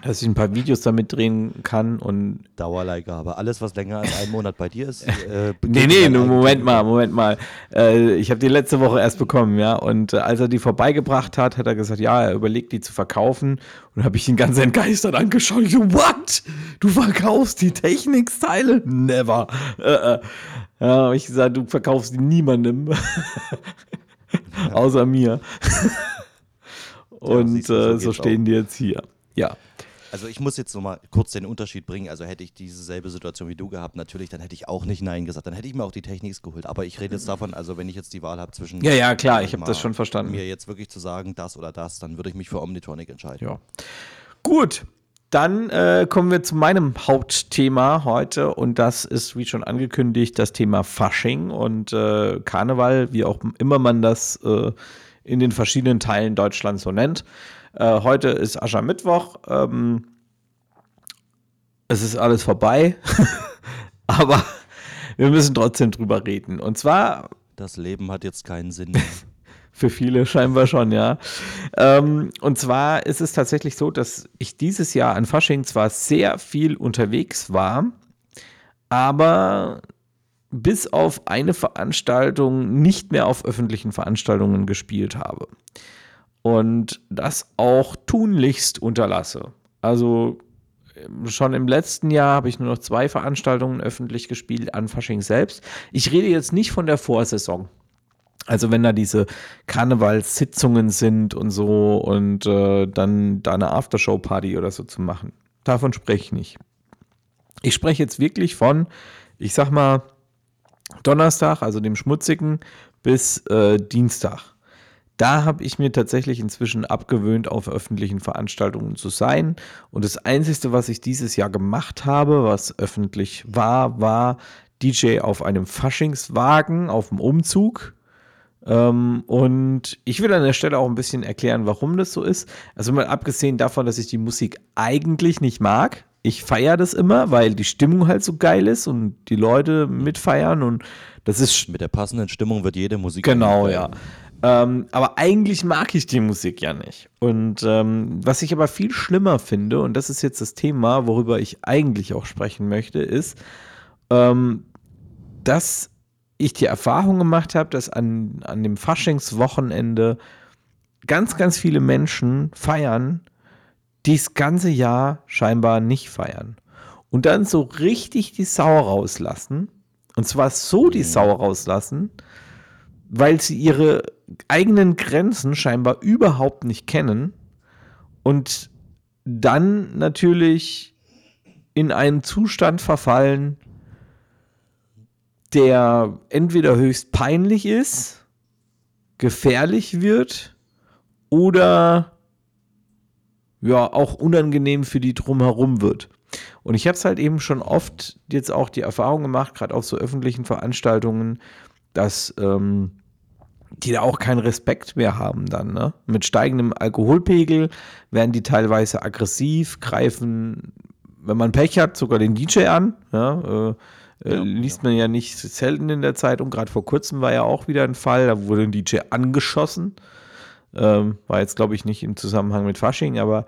dass ich ein paar Videos damit drehen kann und. Dauerleihgabe. Alles, was länger als einen Monat bei dir ist. [LAUGHS] Äh, nee, nee, nur Moment mal, Moment mal. Äh, ich habe die letzte Woche erst bekommen, ja. Und äh, als er die vorbeigebracht hat, hat er gesagt, ja, er überlegt, die zu verkaufen. Und habe ich ihn ganz entgeistert angeschaut. Ich so, what? Du verkaufst die Techniksteile? Never. Äh, äh. ja, habe ich gesagt, du verkaufst die niemandem. [LAUGHS] Außer mir. Und ja, so, so stehen die jetzt hier. Ja. Also ich muss jetzt nochmal kurz den Unterschied bringen. Also hätte ich dieselbe Situation wie du gehabt, natürlich, dann hätte ich auch nicht Nein gesagt. Dann hätte ich mir auch die Techniks geholt. Aber ich rede jetzt davon, also wenn ich jetzt die Wahl habe zwischen... Ja, ja, klar, ich habe das schon verstanden. Mir jetzt wirklich zu sagen, das oder das, dann würde ich mich für Omnitronic entscheiden. Ja. Gut, dann äh, kommen wir zu meinem Hauptthema heute und das ist, wie schon angekündigt, das Thema Fasching und äh, Karneval, wie auch immer man das äh, in den verschiedenen Teilen Deutschlands so nennt. Äh, heute ist Aschermittwoch. Ähm, es ist alles vorbei. [LAUGHS] Aber wir müssen trotzdem drüber reden. Und zwar. Das Leben hat jetzt keinen Sinn mehr. [LAUGHS] Für viele scheinbar schon, ja. Ähm, und zwar ist es tatsächlich so, dass ich dieses Jahr an Fasching zwar sehr viel unterwegs war, aber bis auf eine Veranstaltung nicht mehr auf öffentlichen Veranstaltungen gespielt habe und das auch tunlichst unterlasse. Also ähm, schon im letzten Jahr habe ich nur noch zwei Veranstaltungen öffentlich gespielt an Fasching selbst. Ich rede jetzt nicht von der Vorsaison. Also wenn da diese Karnevalssitzungen sind und so und äh, dann da eine Aftershow-Party oder so zu machen. Davon spreche ich nicht. Ich spreche jetzt wirklich von, ich sag mal, Donnerstag, also dem schmutzigen, bis äh, Dienstag da habe ich mir tatsächlich inzwischen abgewöhnt, auf öffentlichen Veranstaltungen zu sein. Und das Einzige, was ich dieses Jahr gemacht habe, was öffentlich war, war DJ auf einem Faschingswagen auf dem Umzug. Ähm, und ich will an der Stelle auch ein bisschen erklären, warum das so ist. Also mal abgesehen davon, dass ich die Musik eigentlich nicht mag. Ich feiere das immer, weil die Stimmung halt so geil ist und die Leute mitfeiern und das ist. Mit der passenden Stimmung wird jede Musik. Genau, ja. Ähm, aber eigentlich mag ich die Musik ja nicht. Und ähm, was ich aber viel schlimmer finde, und das ist jetzt das Thema, worüber ich eigentlich auch sprechen möchte, ist, ähm, dass ich die Erfahrung gemacht habe, dass an, an dem Faschingswochenende ganz, ganz viele Menschen feiern, die das ganze Jahr scheinbar nicht feiern. Und dann so richtig die Sau rauslassen. Und zwar so die Sau rauslassen, weil sie ihre eigenen Grenzen scheinbar überhaupt nicht kennen und dann natürlich in einen Zustand verfallen, der entweder höchst peinlich ist, gefährlich wird oder ja auch unangenehm für die drumherum wird. Und ich habe es halt eben schon oft jetzt auch die Erfahrung gemacht, gerade auf so öffentlichen Veranstaltungen, dass ähm, die da auch keinen Respekt mehr haben dann. Ne? Mit steigendem Alkoholpegel werden die teilweise aggressiv, greifen, wenn man Pech hat, sogar den DJ an. Ja, äh, äh, ja, liest man ja nicht selten in der Zeitung. Gerade vor kurzem war ja auch wieder ein Fall, da wurde ein DJ angeschossen. Ähm, war jetzt, glaube ich, nicht im Zusammenhang mit Fasching, aber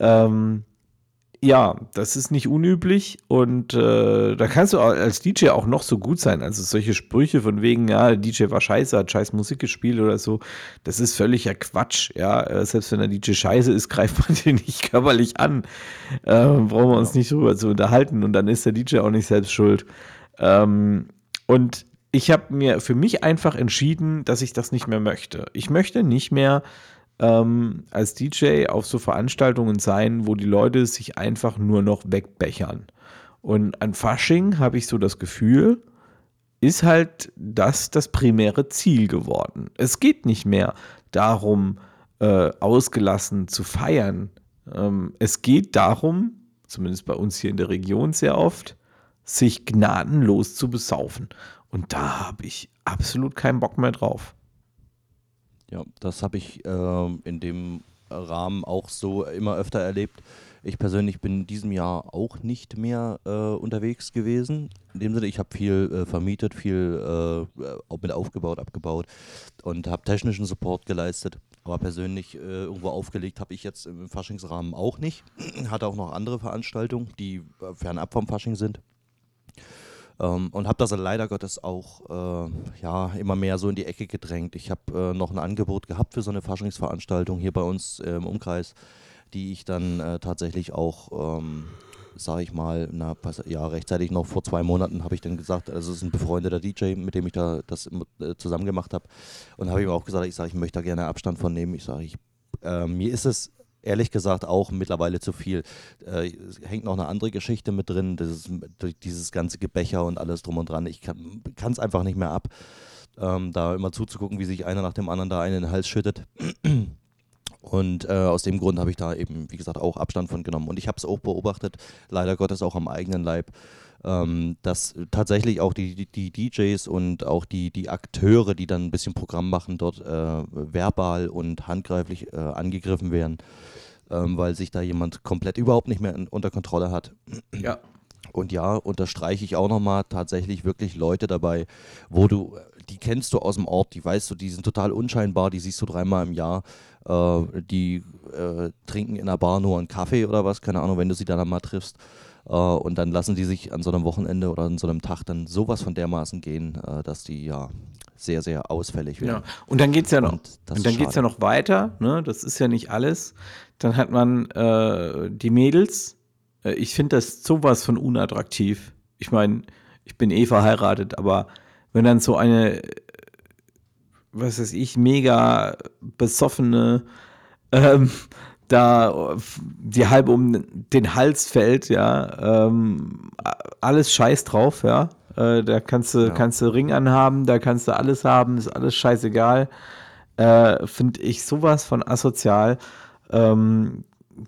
ähm, ja, das ist nicht unüblich und äh, da kannst du als DJ auch noch so gut sein. Also solche Sprüche von wegen, ja, der DJ war scheiße, hat scheiß Musik gespielt oder so, das ist völliger Quatsch. Ja, äh, selbst wenn der DJ scheiße ist, [LAUGHS] greift man den nicht körperlich an. Äh, brauchen wir uns nicht drüber zu unterhalten und dann ist der DJ auch nicht selbst schuld. Ähm, und ich habe mir für mich einfach entschieden, dass ich das nicht mehr möchte. Ich möchte nicht mehr ähm, als DJ auf so Veranstaltungen sein, wo die Leute sich einfach nur noch wegbechern. Und an Fasching habe ich so das Gefühl, ist halt das das primäre Ziel geworden. Es geht nicht mehr darum, äh, ausgelassen zu feiern. Ähm, es geht darum, zumindest bei uns hier in der Region sehr oft, sich gnadenlos zu besaufen. Und da habe ich absolut keinen Bock mehr drauf. Ja, das habe ich äh, in dem Rahmen auch so immer öfter erlebt. Ich persönlich bin in diesem Jahr auch nicht mehr äh, unterwegs gewesen. In dem Sinne, ich habe viel äh, vermietet, viel äh, mit aufgebaut, abgebaut und habe technischen Support geleistet. Aber persönlich äh, irgendwo aufgelegt habe ich jetzt im Faschingsrahmen auch nicht. [CLEARS THROAT] Hatte auch noch andere Veranstaltungen, die äh, fernab vom Fasching sind. Ähm, und habe das leider Gottes auch äh, ja, immer mehr so in die Ecke gedrängt. Ich habe noch ein Angebot gehabt für so eine Faschingsveranstaltung hier bei uns im Umkreis die ich dann äh, tatsächlich auch, ähm, sage ich mal, na, ja, rechtzeitig noch vor zwei Monaten habe ich dann gesagt, also es ist ein befreundeter DJ, mit dem ich da das äh, zusammen gemacht habe. Und habe ihm auch gesagt, ich sage, ich möchte da gerne Abstand von nehmen. Ich sage, ich, äh, mir ist es ehrlich gesagt auch mittlerweile zu viel. Äh, es hängt noch eine andere Geschichte mit drin, dieses, dieses ganze Gebächer und alles drum und dran. Ich kann es einfach nicht mehr ab, ähm, da immer zuzugucken, wie sich einer nach dem anderen da einen in den Hals schüttet. Und äh, aus dem Grund habe ich da eben, wie gesagt, auch Abstand von genommen. Und ich habe es auch beobachtet, leider Gottes auch am eigenen Leib, ähm, dass tatsächlich auch die, die, die, DJs und auch die, die Akteure, die dann ein bisschen Programm machen, dort äh, verbal und handgreiflich äh, angegriffen werden, ähm, weil sich da jemand komplett überhaupt nicht mehr in, unter Kontrolle hat. Ja. Und ja, unterstreiche ich auch nochmal tatsächlich wirklich Leute dabei, wo du, die kennst du aus dem Ort, die weißt du, die sind total unscheinbar, die siehst du dreimal im Jahr äh, die äh, trinken in der Bar nur einen Kaffee oder was, keine Ahnung, wenn du sie dann mal triffst. Uh, und dann lassen die sich an so einem Wochenende oder an so einem Tag dann sowas von dermaßen gehen, uh, dass die ja sehr, sehr ausfällig werden. Ja. Und dann geht es ja noch, und, und dann geht's ja noch weiter, ne? das ist ja nicht alles. Dann hat man äh, die Mädels. Äh, ich finde das sowas von unattraktiv. Ich meine, ich bin eh verheiratet, aber wenn dann so eine was weiß ich, mega besoffene, ähm, da die halbe um den Hals fällt, ja, ähm, alles scheiß drauf, ja. Äh, da kannst du, ja. kannst du Ring anhaben, da kannst du alles haben, ist alles scheißegal. Äh, Finde ich sowas von asozial. Ähm,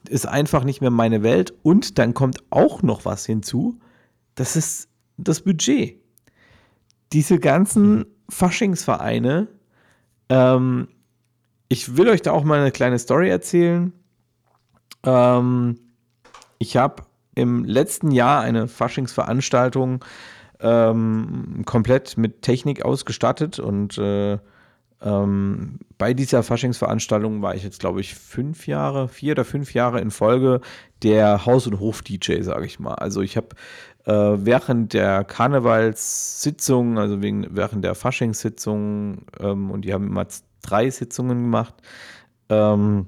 ist einfach nicht mehr meine Welt. Und dann kommt auch noch was hinzu. Das ist das Budget. Diese ganzen mhm. Faschingsvereine, ähm, ich will euch da auch mal eine kleine Story erzählen. Ähm, ich habe im letzten Jahr eine Faschingsveranstaltung ähm, komplett mit Technik ausgestattet und äh, ähm, bei dieser Faschingsveranstaltung war ich jetzt, glaube ich, fünf Jahre, vier oder fünf Jahre in Folge der Haus- und Hof-DJ, sage ich mal. Also ich habe äh, während der Karnevalssitzung, also wegen, während der Faschingssitzung, ähm, und die haben immer drei Sitzungen gemacht, ähm,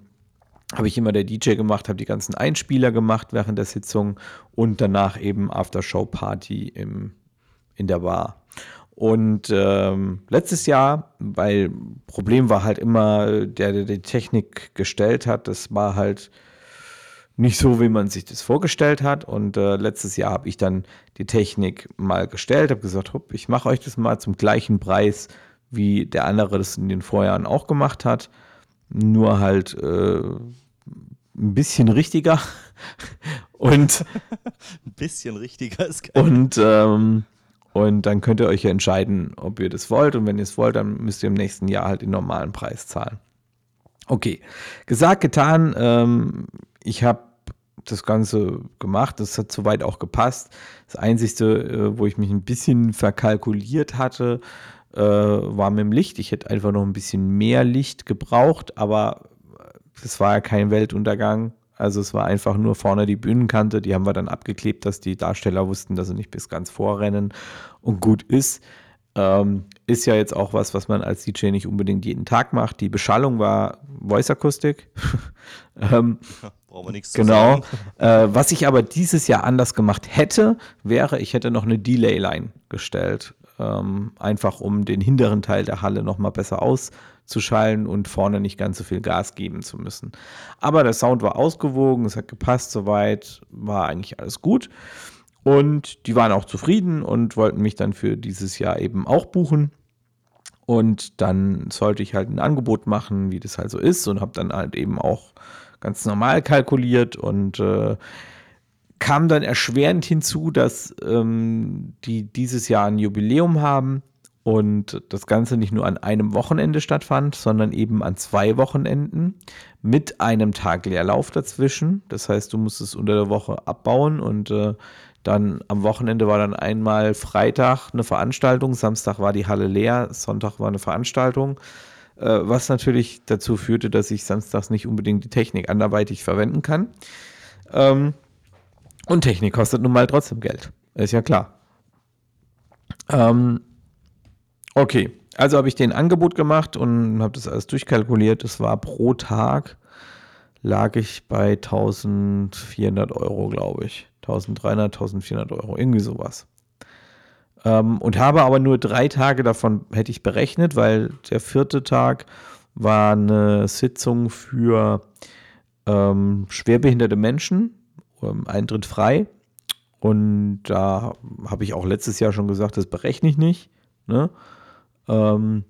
habe ich immer der DJ gemacht, habe die ganzen Einspieler gemacht während der Sitzung und danach eben After-Show-Party in der Bar. Und ähm, letztes Jahr, weil Problem war halt immer, der, der die Technik gestellt hat, das war halt nicht so, wie man sich das vorgestellt hat. Und äh, letztes Jahr habe ich dann die Technik mal gestellt, habe gesagt, hopp, ich mache euch das mal zum gleichen Preis, wie der andere das in den Vorjahren auch gemacht hat. Nur halt äh, ein bisschen richtiger. [LAUGHS] und ein bisschen richtiger ist geil. Und ähm, und dann könnt ihr euch ja entscheiden, ob ihr das wollt. Und wenn ihr es wollt, dann müsst ihr im nächsten Jahr halt den normalen Preis zahlen. Okay, gesagt, getan. Ähm, ich habe das Ganze gemacht. Das hat soweit auch gepasst. Das Einzige, äh, wo ich mich ein bisschen verkalkuliert hatte, äh, war mit dem Licht. Ich hätte einfach noch ein bisschen mehr Licht gebraucht, aber es war ja kein Weltuntergang. Also es war einfach nur vorne die Bühnenkante, die haben wir dann abgeklebt, dass die Darsteller wussten, dass sie nicht bis ganz vorrennen und gut ist. Ähm, ist ja jetzt auch was, was man als DJ nicht unbedingt jeden Tag macht. Die Beschallung war Voice-Akustik. [LAUGHS] ähm, Brauchen wir nichts zu genau. Äh, was ich aber dieses Jahr anders gemacht hätte, wäre, ich hätte noch eine Delay-Line gestellt. Ähm, einfach um den hinteren Teil der Halle nochmal besser auszuschalten und vorne nicht ganz so viel Gas geben zu müssen. Aber der Sound war ausgewogen, es hat gepasst soweit, war eigentlich alles gut. Und die waren auch zufrieden und wollten mich dann für dieses Jahr eben auch buchen. Und dann sollte ich halt ein Angebot machen, wie das halt so ist, und habe dann halt eben auch ganz normal kalkuliert und äh, kam dann erschwerend hinzu, dass ähm, die dieses Jahr ein Jubiläum haben und das Ganze nicht nur an einem Wochenende stattfand, sondern eben an zwei Wochenenden mit einem Tag Leerlauf dazwischen. Das heißt, du musst es unter der Woche abbauen und äh, dann am Wochenende war dann einmal Freitag eine Veranstaltung, Samstag war die Halle leer, Sonntag war eine Veranstaltung, was natürlich dazu führte, dass ich samstags nicht unbedingt die Technik anderweitig verwenden kann. Ähm, und Technik kostet nun mal trotzdem Geld, ist ja klar. Ähm, okay, also habe ich den Angebot gemacht und habe das alles durchkalkuliert. Das war pro Tag, lag ich bei 1400 Euro, glaube ich. 1300, 1400 Euro, irgendwie sowas. Ähm, und habe aber nur drei Tage davon, hätte ich berechnet, weil der vierte Tag war eine Sitzung für ähm, schwerbehinderte Menschen, ähm, Eintritt frei. Und da habe ich auch letztes Jahr schon gesagt, das berechne ich nicht. Ne? Ähm,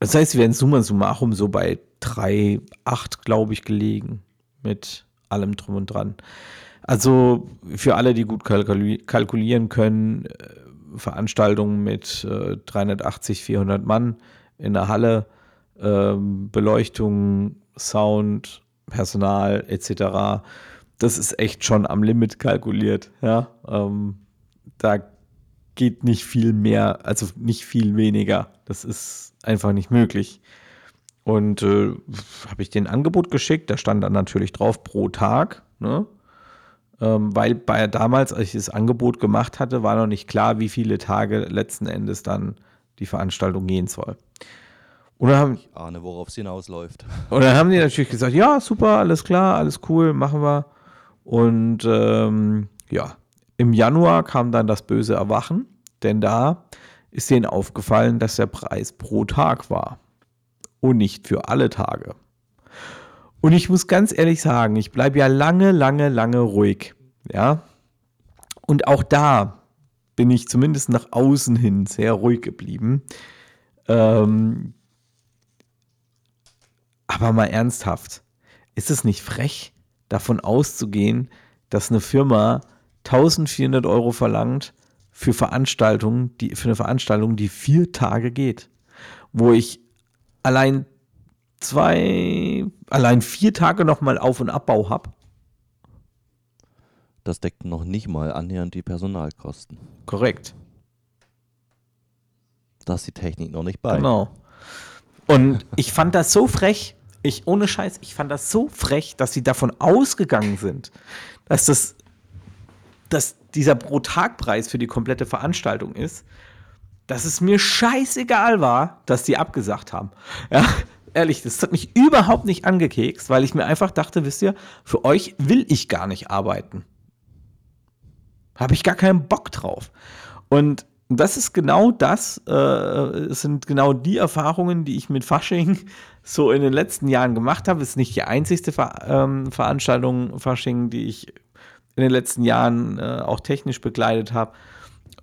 das heißt, wir werden summa summarum so bei 3,8, glaube ich, gelegen mit allem drum und dran. Also für alle, die gut kalkulieren können, äh, Veranstaltungen mit äh, 380, 400 Mann in der Halle, äh, Beleuchtung, Sound, Personal etc. Das ist echt schon am Limit kalkuliert. Ja, ähm, da geht nicht viel mehr, also nicht viel weniger. Das ist einfach nicht möglich. Und äh, habe ich den Angebot geschickt, da stand dann natürlich drauf pro Tag, ne? Ähm, weil bei damals, als ich das Angebot gemacht hatte, war noch nicht klar, wie viele Tage letzten Endes dann die Veranstaltung gehen soll. Und dann haben, ich ahne, worauf es hinausläuft. [LAUGHS] Und dann haben die natürlich gesagt, ja, super, alles klar, alles cool, machen wir. Und ähm, ja, im Januar kam dann das böse Erwachen, denn da ist denen aufgefallen, dass der Preis pro Tag war und nicht für alle Tage. Und ich muss ganz ehrlich sagen, ich bleibe ja lange, lange, lange ruhig. Ja. Und auch da bin ich zumindest nach außen hin sehr ruhig geblieben. Ähm, aber mal ernsthaft, ist es nicht frech, davon auszugehen, dass eine Firma 1400 Euro verlangt für Veranstaltungen, die, für eine Veranstaltung, die vier Tage geht, wo ich allein zwei, allein vier Tage nochmal Auf- und Abbau habe. Das deckt noch nicht mal annähernd die Personalkosten. Korrekt. Da ist die Technik noch nicht bei. Genau. Und ich fand das so frech, ich ohne Scheiß, ich fand das so frech, dass sie davon ausgegangen sind, dass das, dass dieser Pro-Tag-Preis für die komplette Veranstaltung ist dass es mir scheißegal war, dass die abgesagt haben. Ja, ehrlich, das hat mich überhaupt nicht angekekst, weil ich mir einfach dachte, wisst ihr, für euch will ich gar nicht arbeiten. Habe ich gar keinen Bock drauf. Und das ist genau das, äh, sind genau die Erfahrungen, die ich mit Fasching [LAUGHS] so in den letzten Jahren gemacht habe. Ist nicht die einzigste Ver ähm, Veranstaltung Fasching, die ich in den letzten Jahren äh, auch technisch begleitet habe.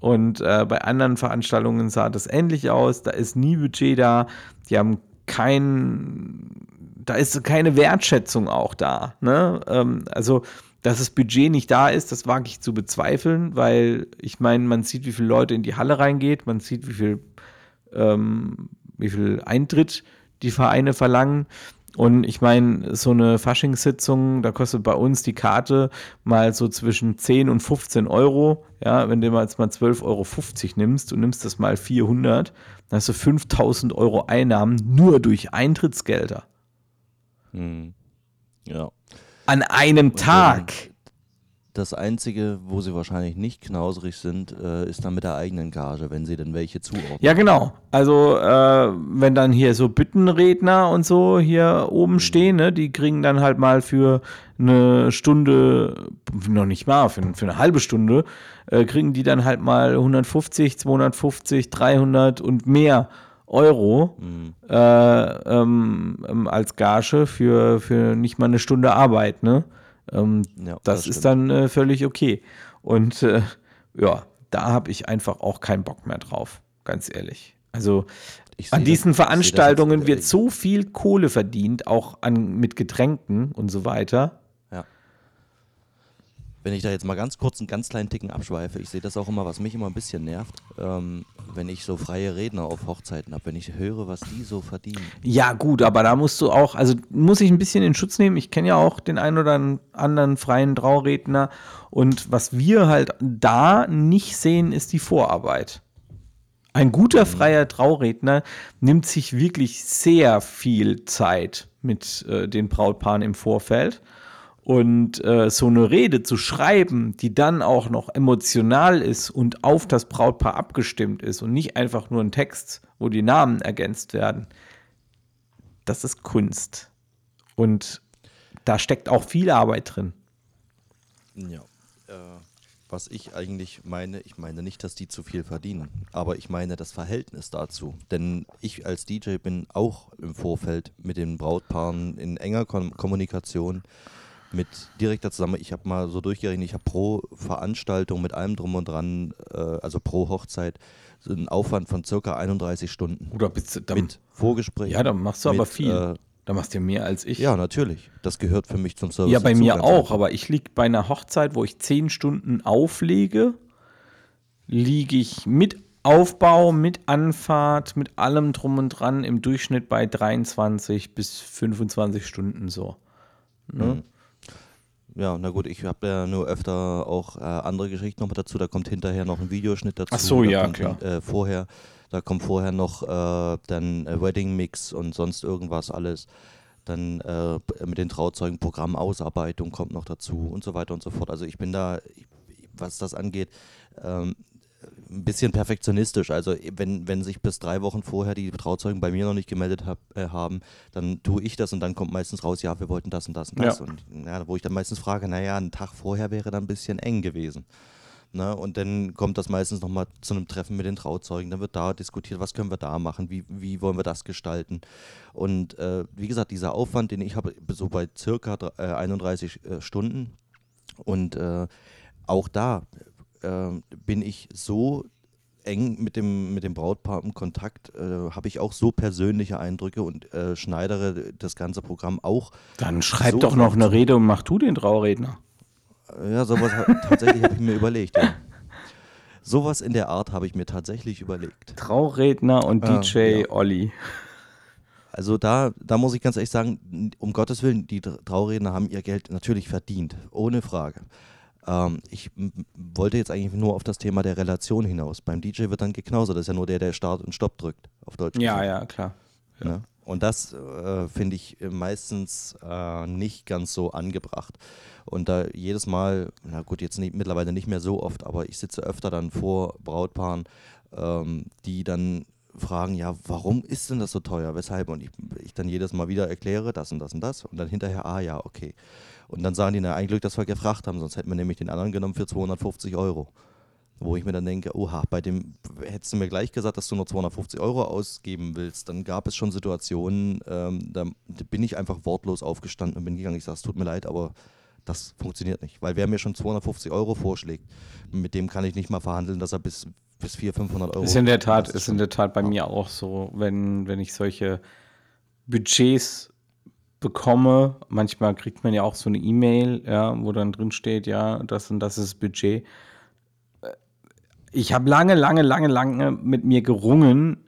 Und äh, bei anderen Veranstaltungen sah das ähnlich aus. Da ist nie Budget da. Die haben kein, da ist keine Wertschätzung auch da. Ne? Ähm, also, dass das Budget nicht da ist, das wage ich zu bezweifeln, weil ich meine, man sieht, wie viele Leute in die Halle reingeht, man sieht, wie viel, ähm, wie viel Eintritt die Vereine verlangen. Und ich meine, so eine Faschingssitzung, da kostet bei uns die Karte mal so zwischen 10 und 15 Euro. Ja, wenn du mal jetzt mal 12,50 Euro nimmst und nimmst das mal 400, dann hast du 5000 Euro Einnahmen nur durch Eintrittsgelder. Hm. Ja. An einem Tag. Das Einzige, wo sie wahrscheinlich nicht knauserig sind, äh, ist dann mit der eigenen Gage, wenn sie denn welche zuordnen. Ja, genau. Also, äh, wenn dann hier so Büttenredner und so hier oben mhm. stehen, ne, die kriegen dann halt mal für eine Stunde, noch nicht mal, für, für eine halbe Stunde, äh, kriegen die dann halt mal 150, 250, 300 und mehr Euro mhm. äh, ähm, ähm, als Gage für, für nicht mal eine Stunde Arbeit, ne? Ähm, ja, das, das ist dann äh, völlig okay. Und äh, ja, da habe ich einfach auch keinen Bock mehr drauf, ganz ehrlich. Also an diesen das, Veranstaltungen wird so viel Kohle verdient, auch an, mit Getränken und so weiter. Wenn ich da jetzt mal ganz kurz einen ganz kleinen Ticken abschweife, ich sehe das auch immer, was mich immer ein bisschen nervt. Ähm, wenn ich so freie Redner auf Hochzeiten habe, wenn ich höre, was die so verdienen. Ja, gut, aber da musst du auch, also muss ich ein bisschen in Schutz nehmen. Ich kenne ja auch den einen oder anderen freien Trauredner. Und was wir halt da nicht sehen, ist die Vorarbeit. Ein guter freier Trauredner nimmt sich wirklich sehr viel Zeit mit äh, den Brautpaaren im Vorfeld. Und äh, so eine Rede zu schreiben, die dann auch noch emotional ist und auf das Brautpaar abgestimmt ist und nicht einfach nur ein Text, wo die Namen ergänzt werden, das ist Kunst. Und da steckt auch viel Arbeit drin. Ja. Äh, was ich eigentlich meine, ich meine nicht, dass die zu viel verdienen, aber ich meine das Verhältnis dazu. Denn ich als DJ bin auch im Vorfeld mit den Brautpaaren in enger Kom Kommunikation mit direkter Zusammen. Ich habe mal so durchgerechnet, ich habe pro Veranstaltung mit allem drum und dran, äh, also pro Hochzeit, so einen Aufwand von circa 31 Stunden. Oder bist du dann, mit Vorgespräch. Ja, dann machst du aber mit, viel. Äh, da machst du mehr als ich. ja, natürlich. Das gehört für mich zum Service. Ja, bei mir auch, aber ich liege bei einer Hochzeit, wo ich zehn Stunden auflege, liege ich mit Aufbau, mit Anfahrt, mit allem drum und dran im Durchschnitt bei 23 bis 25 Stunden so. Ne? Ja, na gut, ich habe ja nur öfter auch äh, andere Geschichten noch mit dazu. Da kommt hinterher noch ein Videoschnitt dazu. Ach so, da ja, kommt, klar. Äh, vorher, da kommt vorher noch äh, dann äh, Wedding Mix und sonst irgendwas alles. Dann äh, mit den Trauzeugen Programmausarbeitung kommt noch dazu und so weiter und so fort. Also ich bin da, was das angeht, ähm, ein bisschen perfektionistisch. Also wenn, wenn sich bis drei Wochen vorher die Trauzeugen bei mir noch nicht gemeldet hab, äh, haben, dann tue ich das und dann kommt meistens raus, ja, wir wollten das und das und das. Ja. Und ja, wo ich dann meistens frage, naja, ein Tag vorher wäre dann ein bisschen eng gewesen. Ne? Und dann kommt das meistens nochmal zu einem Treffen mit den Trauzeugen. Dann wird da diskutiert, was können wir da machen, wie, wie wollen wir das gestalten. Und äh, wie gesagt, dieser Aufwand, den ich habe, so bei circa äh, 31 äh, Stunden. Und äh, auch da äh, bin ich so eng mit dem, mit dem Brautpaar im Kontakt, äh, habe ich auch so persönliche Eindrücke und äh, schneidere das ganze Programm auch. Dann schreib so doch noch eine. Rede und mach du den Trauredner. Ja, sowas tatsächlich habe ich mir überlegt. Ja. Sowas in der Art habe ich mir tatsächlich überlegt. Trauredner und Ah, DJ ja. Olli. Also da, da muss ich ganz ehrlich sagen, um Gottes Willen, die Tra- Trauredner haben ihr Geld natürlich verdient, ohne Frage. Ähm, ich wollte jetzt eigentlich nur auf das Thema der Relation hinaus. Beim DJ wird dann geknausert, das ist ja nur der, der Start und Stopp drückt, auf Deutsch. Ja, gesagt. ja, klar. Ne? Und das äh, finde ich äh, meistens äh, nicht ganz so angebracht. Und da jedes Mal, na gut, jetzt nicht, mittlerweile nicht mehr so oft, aber ich sitze öfter dann vor Brautpaaren, ähm, die dann fragen, ja, warum ist denn das so teuer? Weshalb? Und ich, ich dann jedes Mal wieder erkläre, das und das und das. Und dann hinterher, ah ja, okay. Und dann sagen die, na, ein Glück, dass wir gefragt haben, sonst hätten wir nämlich den anderen genommen für 250 Euro. Wo ich mir dann denke, oha, bei dem hättest du mir gleich gesagt, dass du nur 250 Euro ausgeben willst. Dann gab es schon Situationen, ähm, da bin ich einfach wortlos aufgestanden und bin gegangen. Ich sage, es tut mir leid, aber das funktioniert nicht. Weil wer mir schon 250 Euro vorschlägt, mit dem kann ich nicht mal verhandeln, dass er bis, bis 400, 500 Euro. Ist in der Tat, ist in der Tat bei ja. mir auch so, wenn, wenn ich solche Budgets bekomme, manchmal kriegt man ja auch so eine E-Mail, ja, wo dann drin steht, ja, das und das ist das Budget. Äh, Ich habe lange, lange, lange, lange mit mir gerungen,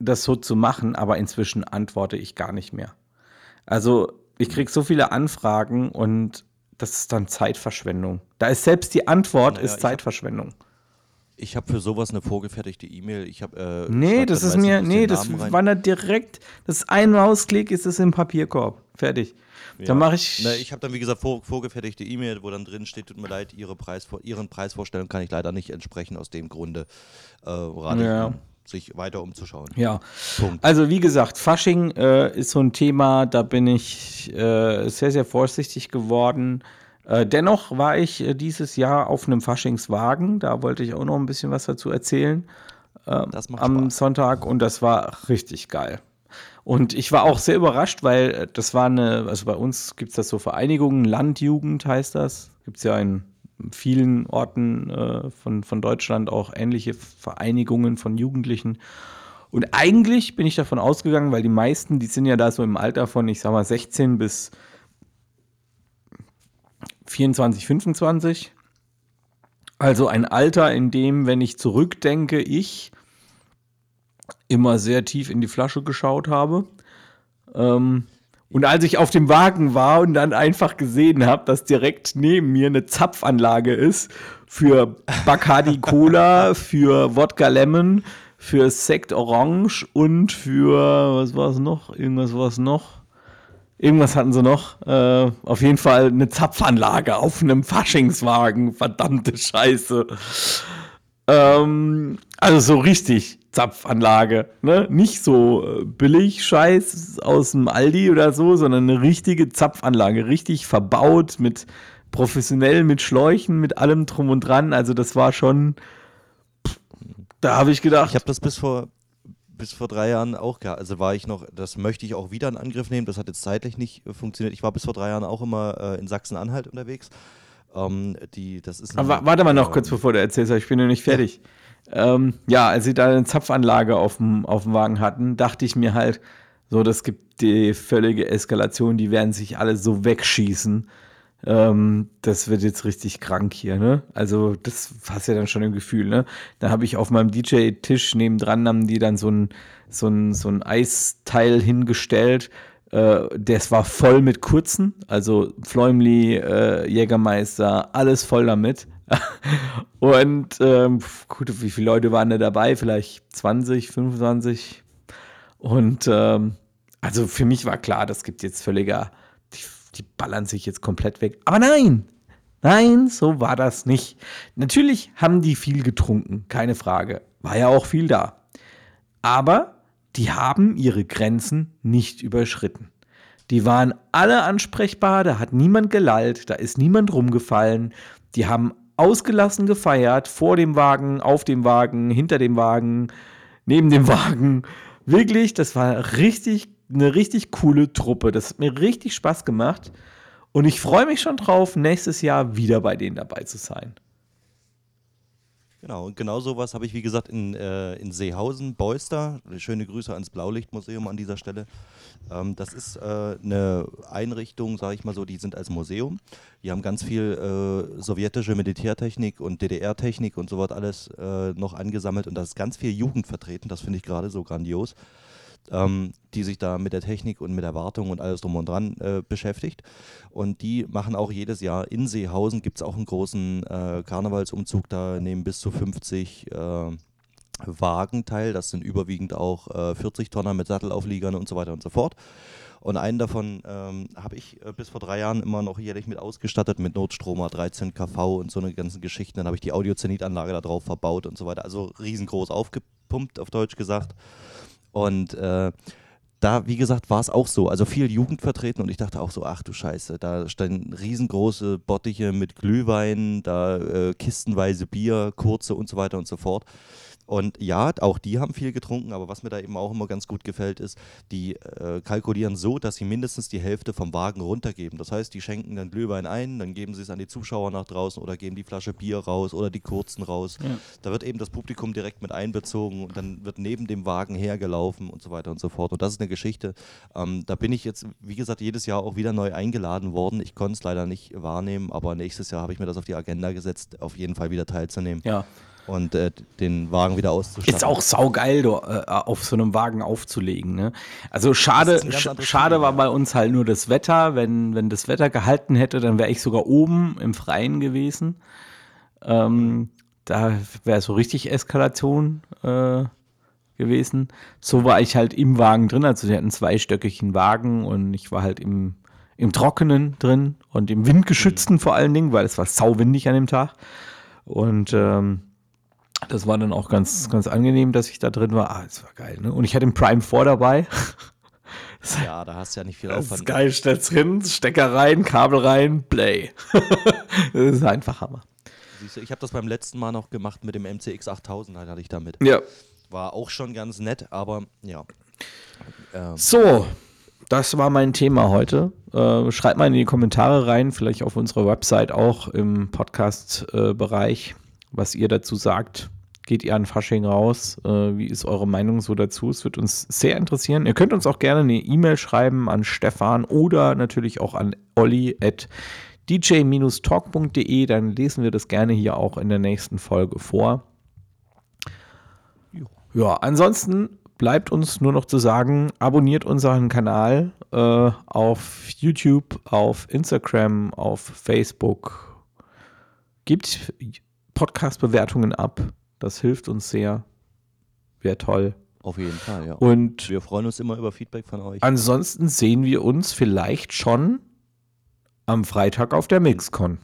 das so zu machen, aber inzwischen antworte ich gar nicht mehr. Also ich kriege so viele Anfragen und das ist dann Zeitverschwendung. Da ist selbst die Antwort Naja, ist Zeitverschwendung. Ich habe für sowas eine vorgefertigte E-Mail. Ich habe. Äh, Nee, das ist mir, nee, das rein. wandert direkt, das ist ein Mausklick, ist es im Papierkorb. Fertig. Ja. Dann mache ich, Na, ich habe dann, wie gesagt, vor, vorgefertigte E-Mail, wo dann drin steht, tut mir leid, Ihre Preisvor Ihren Preisvorstellungen kann ich leider nicht entsprechen. Aus dem Grunde äh, rate Ja. ich sich weiter umzuschauen. ja. Punkt. Also wie gesagt, Fasching äh, ist so ein Thema, da bin ich äh, sehr, sehr vorsichtig geworden. Äh, dennoch war ich äh, dieses Jahr auf einem Faschingswagen, da wollte ich auch noch ein bisschen was dazu erzählen. Das macht am Spaß. Sonntag und das war richtig geil. Und ich war auch sehr überrascht, weil äh, das war eine, also bei uns gibt es das so Vereinigungen, Landjugend heißt das. Gibt es ja in vielen Orten äh, von, von Deutschland auch ähnliche Vereinigungen von Jugendlichen. Und eigentlich bin ich davon ausgegangen, weil die meisten, die sind ja da so im Alter von, ich sag mal, 16 bis 24, 25. Also ein Alter, in dem, wenn ich zurückdenke, ich immer sehr tief in die Flasche geschaut habe. Ähm, und als ich auf dem Wagen war und dann einfach gesehen habe, dass direkt neben mir eine Zapfanlage ist für Bacardi Cola, [LAUGHS] für Wodka Lemon, für Sekt Orange und für, was war es noch? Irgendwas war es noch? Irgendwas hatten sie noch. Äh, auf jeden Fall eine Zapfanlage auf einem Faschingswagen. Verdammte Scheiße. Ähm, also so richtig Zapfanlage. Ne? Nicht so äh, billig Scheiß aus dem Aldi oder so, sondern eine richtige Zapfanlage. Richtig verbaut mit professionell mit Schläuchen, mit allem drum und dran. Also das war schon. Da habe ich gedacht. Ich habe das bis vor bis vor drei Jahren auch gehabt. Also war ich noch, das möchte ich auch wieder in Angriff nehmen. Das hat jetzt zeitlich nicht äh, funktioniert. Ich war bis vor drei Jahren auch immer äh, in Sachsen-Anhalt unterwegs. Ähm, die, das ist Aber warte mal noch ähm, kurz, bevor du erzählst, ich bin noch nicht fertig. Ja, ähm, ja als sie da eine Zapfanlage auf dem, auf dem Wagen hatten, dachte ich mir halt, so, das gibt die völlige Eskalation, die werden sich alle so wegschießen. Ähm, das wird jetzt richtig krank hier, ne? Also, das hast ja dann schon im Gefühl, ne? Da habe ich auf meinem DJ-Tisch nebendran, haben die dann so ein, so ein, so ein Eisteil hingestellt. Äh, das war voll mit kurzen, also Fläumli, äh, Jägermeister, alles voll damit. [LAUGHS] Und ähm, gut, wie viele Leute waren da dabei? Vielleicht 20, 25. Und ähm, also für mich war klar, das gibt jetzt völliger die ballern sich jetzt komplett weg. Aber nein, nein, so war das nicht. Natürlich haben die viel getrunken, keine Frage. War ja auch viel da. Aber die haben ihre Grenzen nicht überschritten. Die waren alle ansprechbar, da hat niemand gelallt, da ist niemand rumgefallen. Die haben ausgelassen gefeiert, vor dem Wagen, auf dem Wagen, hinter dem Wagen, neben dem Wagen. Wirklich, das war richtig eine richtig coole Truppe. Das hat mir richtig Spaß gemacht. Und ich freue mich schon drauf, nächstes Jahr wieder bei denen dabei zu sein. Genau, und genau sowas habe ich, wie gesagt, in, äh, in Seehausen, Beuster. Schöne Grüße ans Blaulichtmuseum an dieser Stelle. Ähm, das ist äh, eine Einrichtung, sage ich mal so, die sind als Museum. Die haben ganz viel äh, sowjetische Militärtechnik und DDR-Technik und so was alles äh, noch angesammelt. Und da ist ganz viel Jugend vertreten. Das finde ich gerade so grandios ähm, die sich da mit der Technik und mit der Wartung und alles drum und dran äh, beschäftigt. Und die machen auch jedes Jahr in Seehausen gibt es auch einen großen äh, Karnevalsumzug, da nehmen bis zu 50 äh, Wagen teil. Das sind überwiegend auch 40 äh, Tonner mit Sattelaufliegern und so weiter und so fort. Und einen davon ähm, habe ich äh, bis vor drei Jahren immer noch jährlich mit ausgestattet, mit Notstromer, 13 kV und so eine ganzen Geschichten. Dann habe ich die Audiozenitanlage da drauf verbaut und so weiter. Also riesengroß aufgepumpt, auf Deutsch gesagt. Und äh, da, wie gesagt, war es auch so. Also viel Jugend vertreten und ich dachte auch so, ach du Scheiße, da standen riesengroße Bottiche mit Glühwein, da äh, kistenweise Bier, kurze und so weiter und so fort. Und ja, auch die haben viel getrunken, aber was mir da eben auch immer ganz gut gefällt, ist, die äh, kalkulieren so, dass sie mindestens die Hälfte vom Wagen runtergeben. Das heißt, die schenken dann Glühwein ein, dann geben sie es an die Zuschauer nach draußen oder geben die Flasche Bier raus oder die kurzen raus. Ja. Da wird eben das Publikum direkt mit einbezogen und dann wird neben dem Wagen hergelaufen und so weiter und so fort. Und das ist eine Geschichte. Ähm, da bin ich jetzt, wie gesagt, jedes Jahr auch wieder neu eingeladen worden. Ich konnte es leider nicht wahrnehmen, aber nächstes Jahr habe ich mir das auf die Agenda gesetzt, auf jeden Fall wieder teilzunehmen. Ja und äh, den Wagen wieder auszustatten. Ist auch saugeil, do, äh, auf so einem Wagen aufzulegen. Ne? Also schade, sch schade war bei uns halt nur das Wetter. Wenn, wenn das Wetter gehalten hätte, dann wäre ich sogar oben im Freien gewesen. Ähm, da wäre so richtig Eskalation äh, gewesen. So war ich halt im Wagen drin. Also sie hatten zweistöckigen Wagen und ich war halt im, im Trockenen drin und im Windgeschützten mhm. vor allen Dingen, weil es war sauwindig an dem Tag. Und ähm, das war dann auch ganz, ganz angenehm, dass ich da drin war. Ah, das war geil, ne? Und ich hatte den Prime 4 dabei. [LAUGHS] ja, da hast du ja nicht viel Aufwand. Das ist geil, stellst drin, Stecker rein, Kabel rein, Play. [LAUGHS] das ist einfach Hammer. Siehst du, ich habe das beim letzten Mal noch gemacht mit dem MCX 8000, halt hatte ich damit. Ja. War auch schon ganz nett, aber ja. Ähm. So, das war mein Thema heute. Äh, schreibt mal in die Kommentare rein, vielleicht auf unserer Website auch im Podcast-Bereich. Äh, was ihr dazu sagt. Geht ihr an Fasching raus? Äh, wie ist eure Meinung so dazu? Es wird uns sehr interessieren. Ihr könnt uns auch gerne eine E-Mail schreiben an Stefan oder natürlich auch an Olli at dj-talk.de. Dann lesen wir das gerne hier auch in der nächsten Folge vor. Ja, ansonsten bleibt uns nur noch zu sagen, abonniert unseren Kanal äh, auf YouTube, auf Instagram, auf Facebook. Gibt Podcast-Bewertungen ab. Das hilft uns sehr. Wäre toll. Auf jeden Fall, ja. Und wir freuen uns immer über Feedback von euch. ansonsten sehen wir uns vielleicht schon am Freitag auf der Mixcon.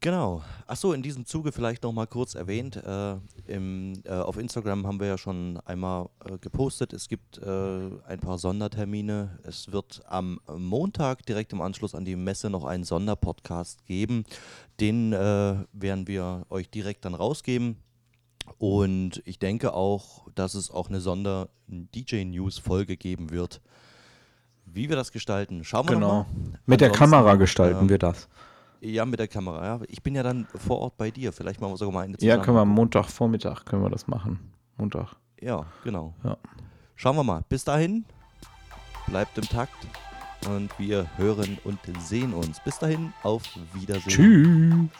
Genau. Achso, in diesem Zuge vielleicht noch mal kurz erwähnt. Äh, im, äh, auf Instagram haben wir ja schon einmal äh, gepostet. Es gibt äh, ein paar Sondertermine. Es wird am Montag direkt im Anschluss an die Messe noch einen Sonderpodcast geben. Den äh, werden wir euch direkt dann rausgeben. Und ich denke auch, dass es auch eine Sonder-DJ-News-Folge geben wird. Wie wir das gestalten, schauen wir Genau. mal. Mit der Kamera gestalten wir das. Ja, mit der Kamera. Ja. Ich bin ja dann vor Ort bei dir. Vielleicht machen wir sogar mal eine Ja, zusammen. können wir am Montagvormittag können wir das machen. Montag. Ja, genau. Ja. Schauen wir mal. Bis dahin, bleibt im Takt und wir hören und sehen uns. Bis dahin, auf Wiedersehen. Tschüss.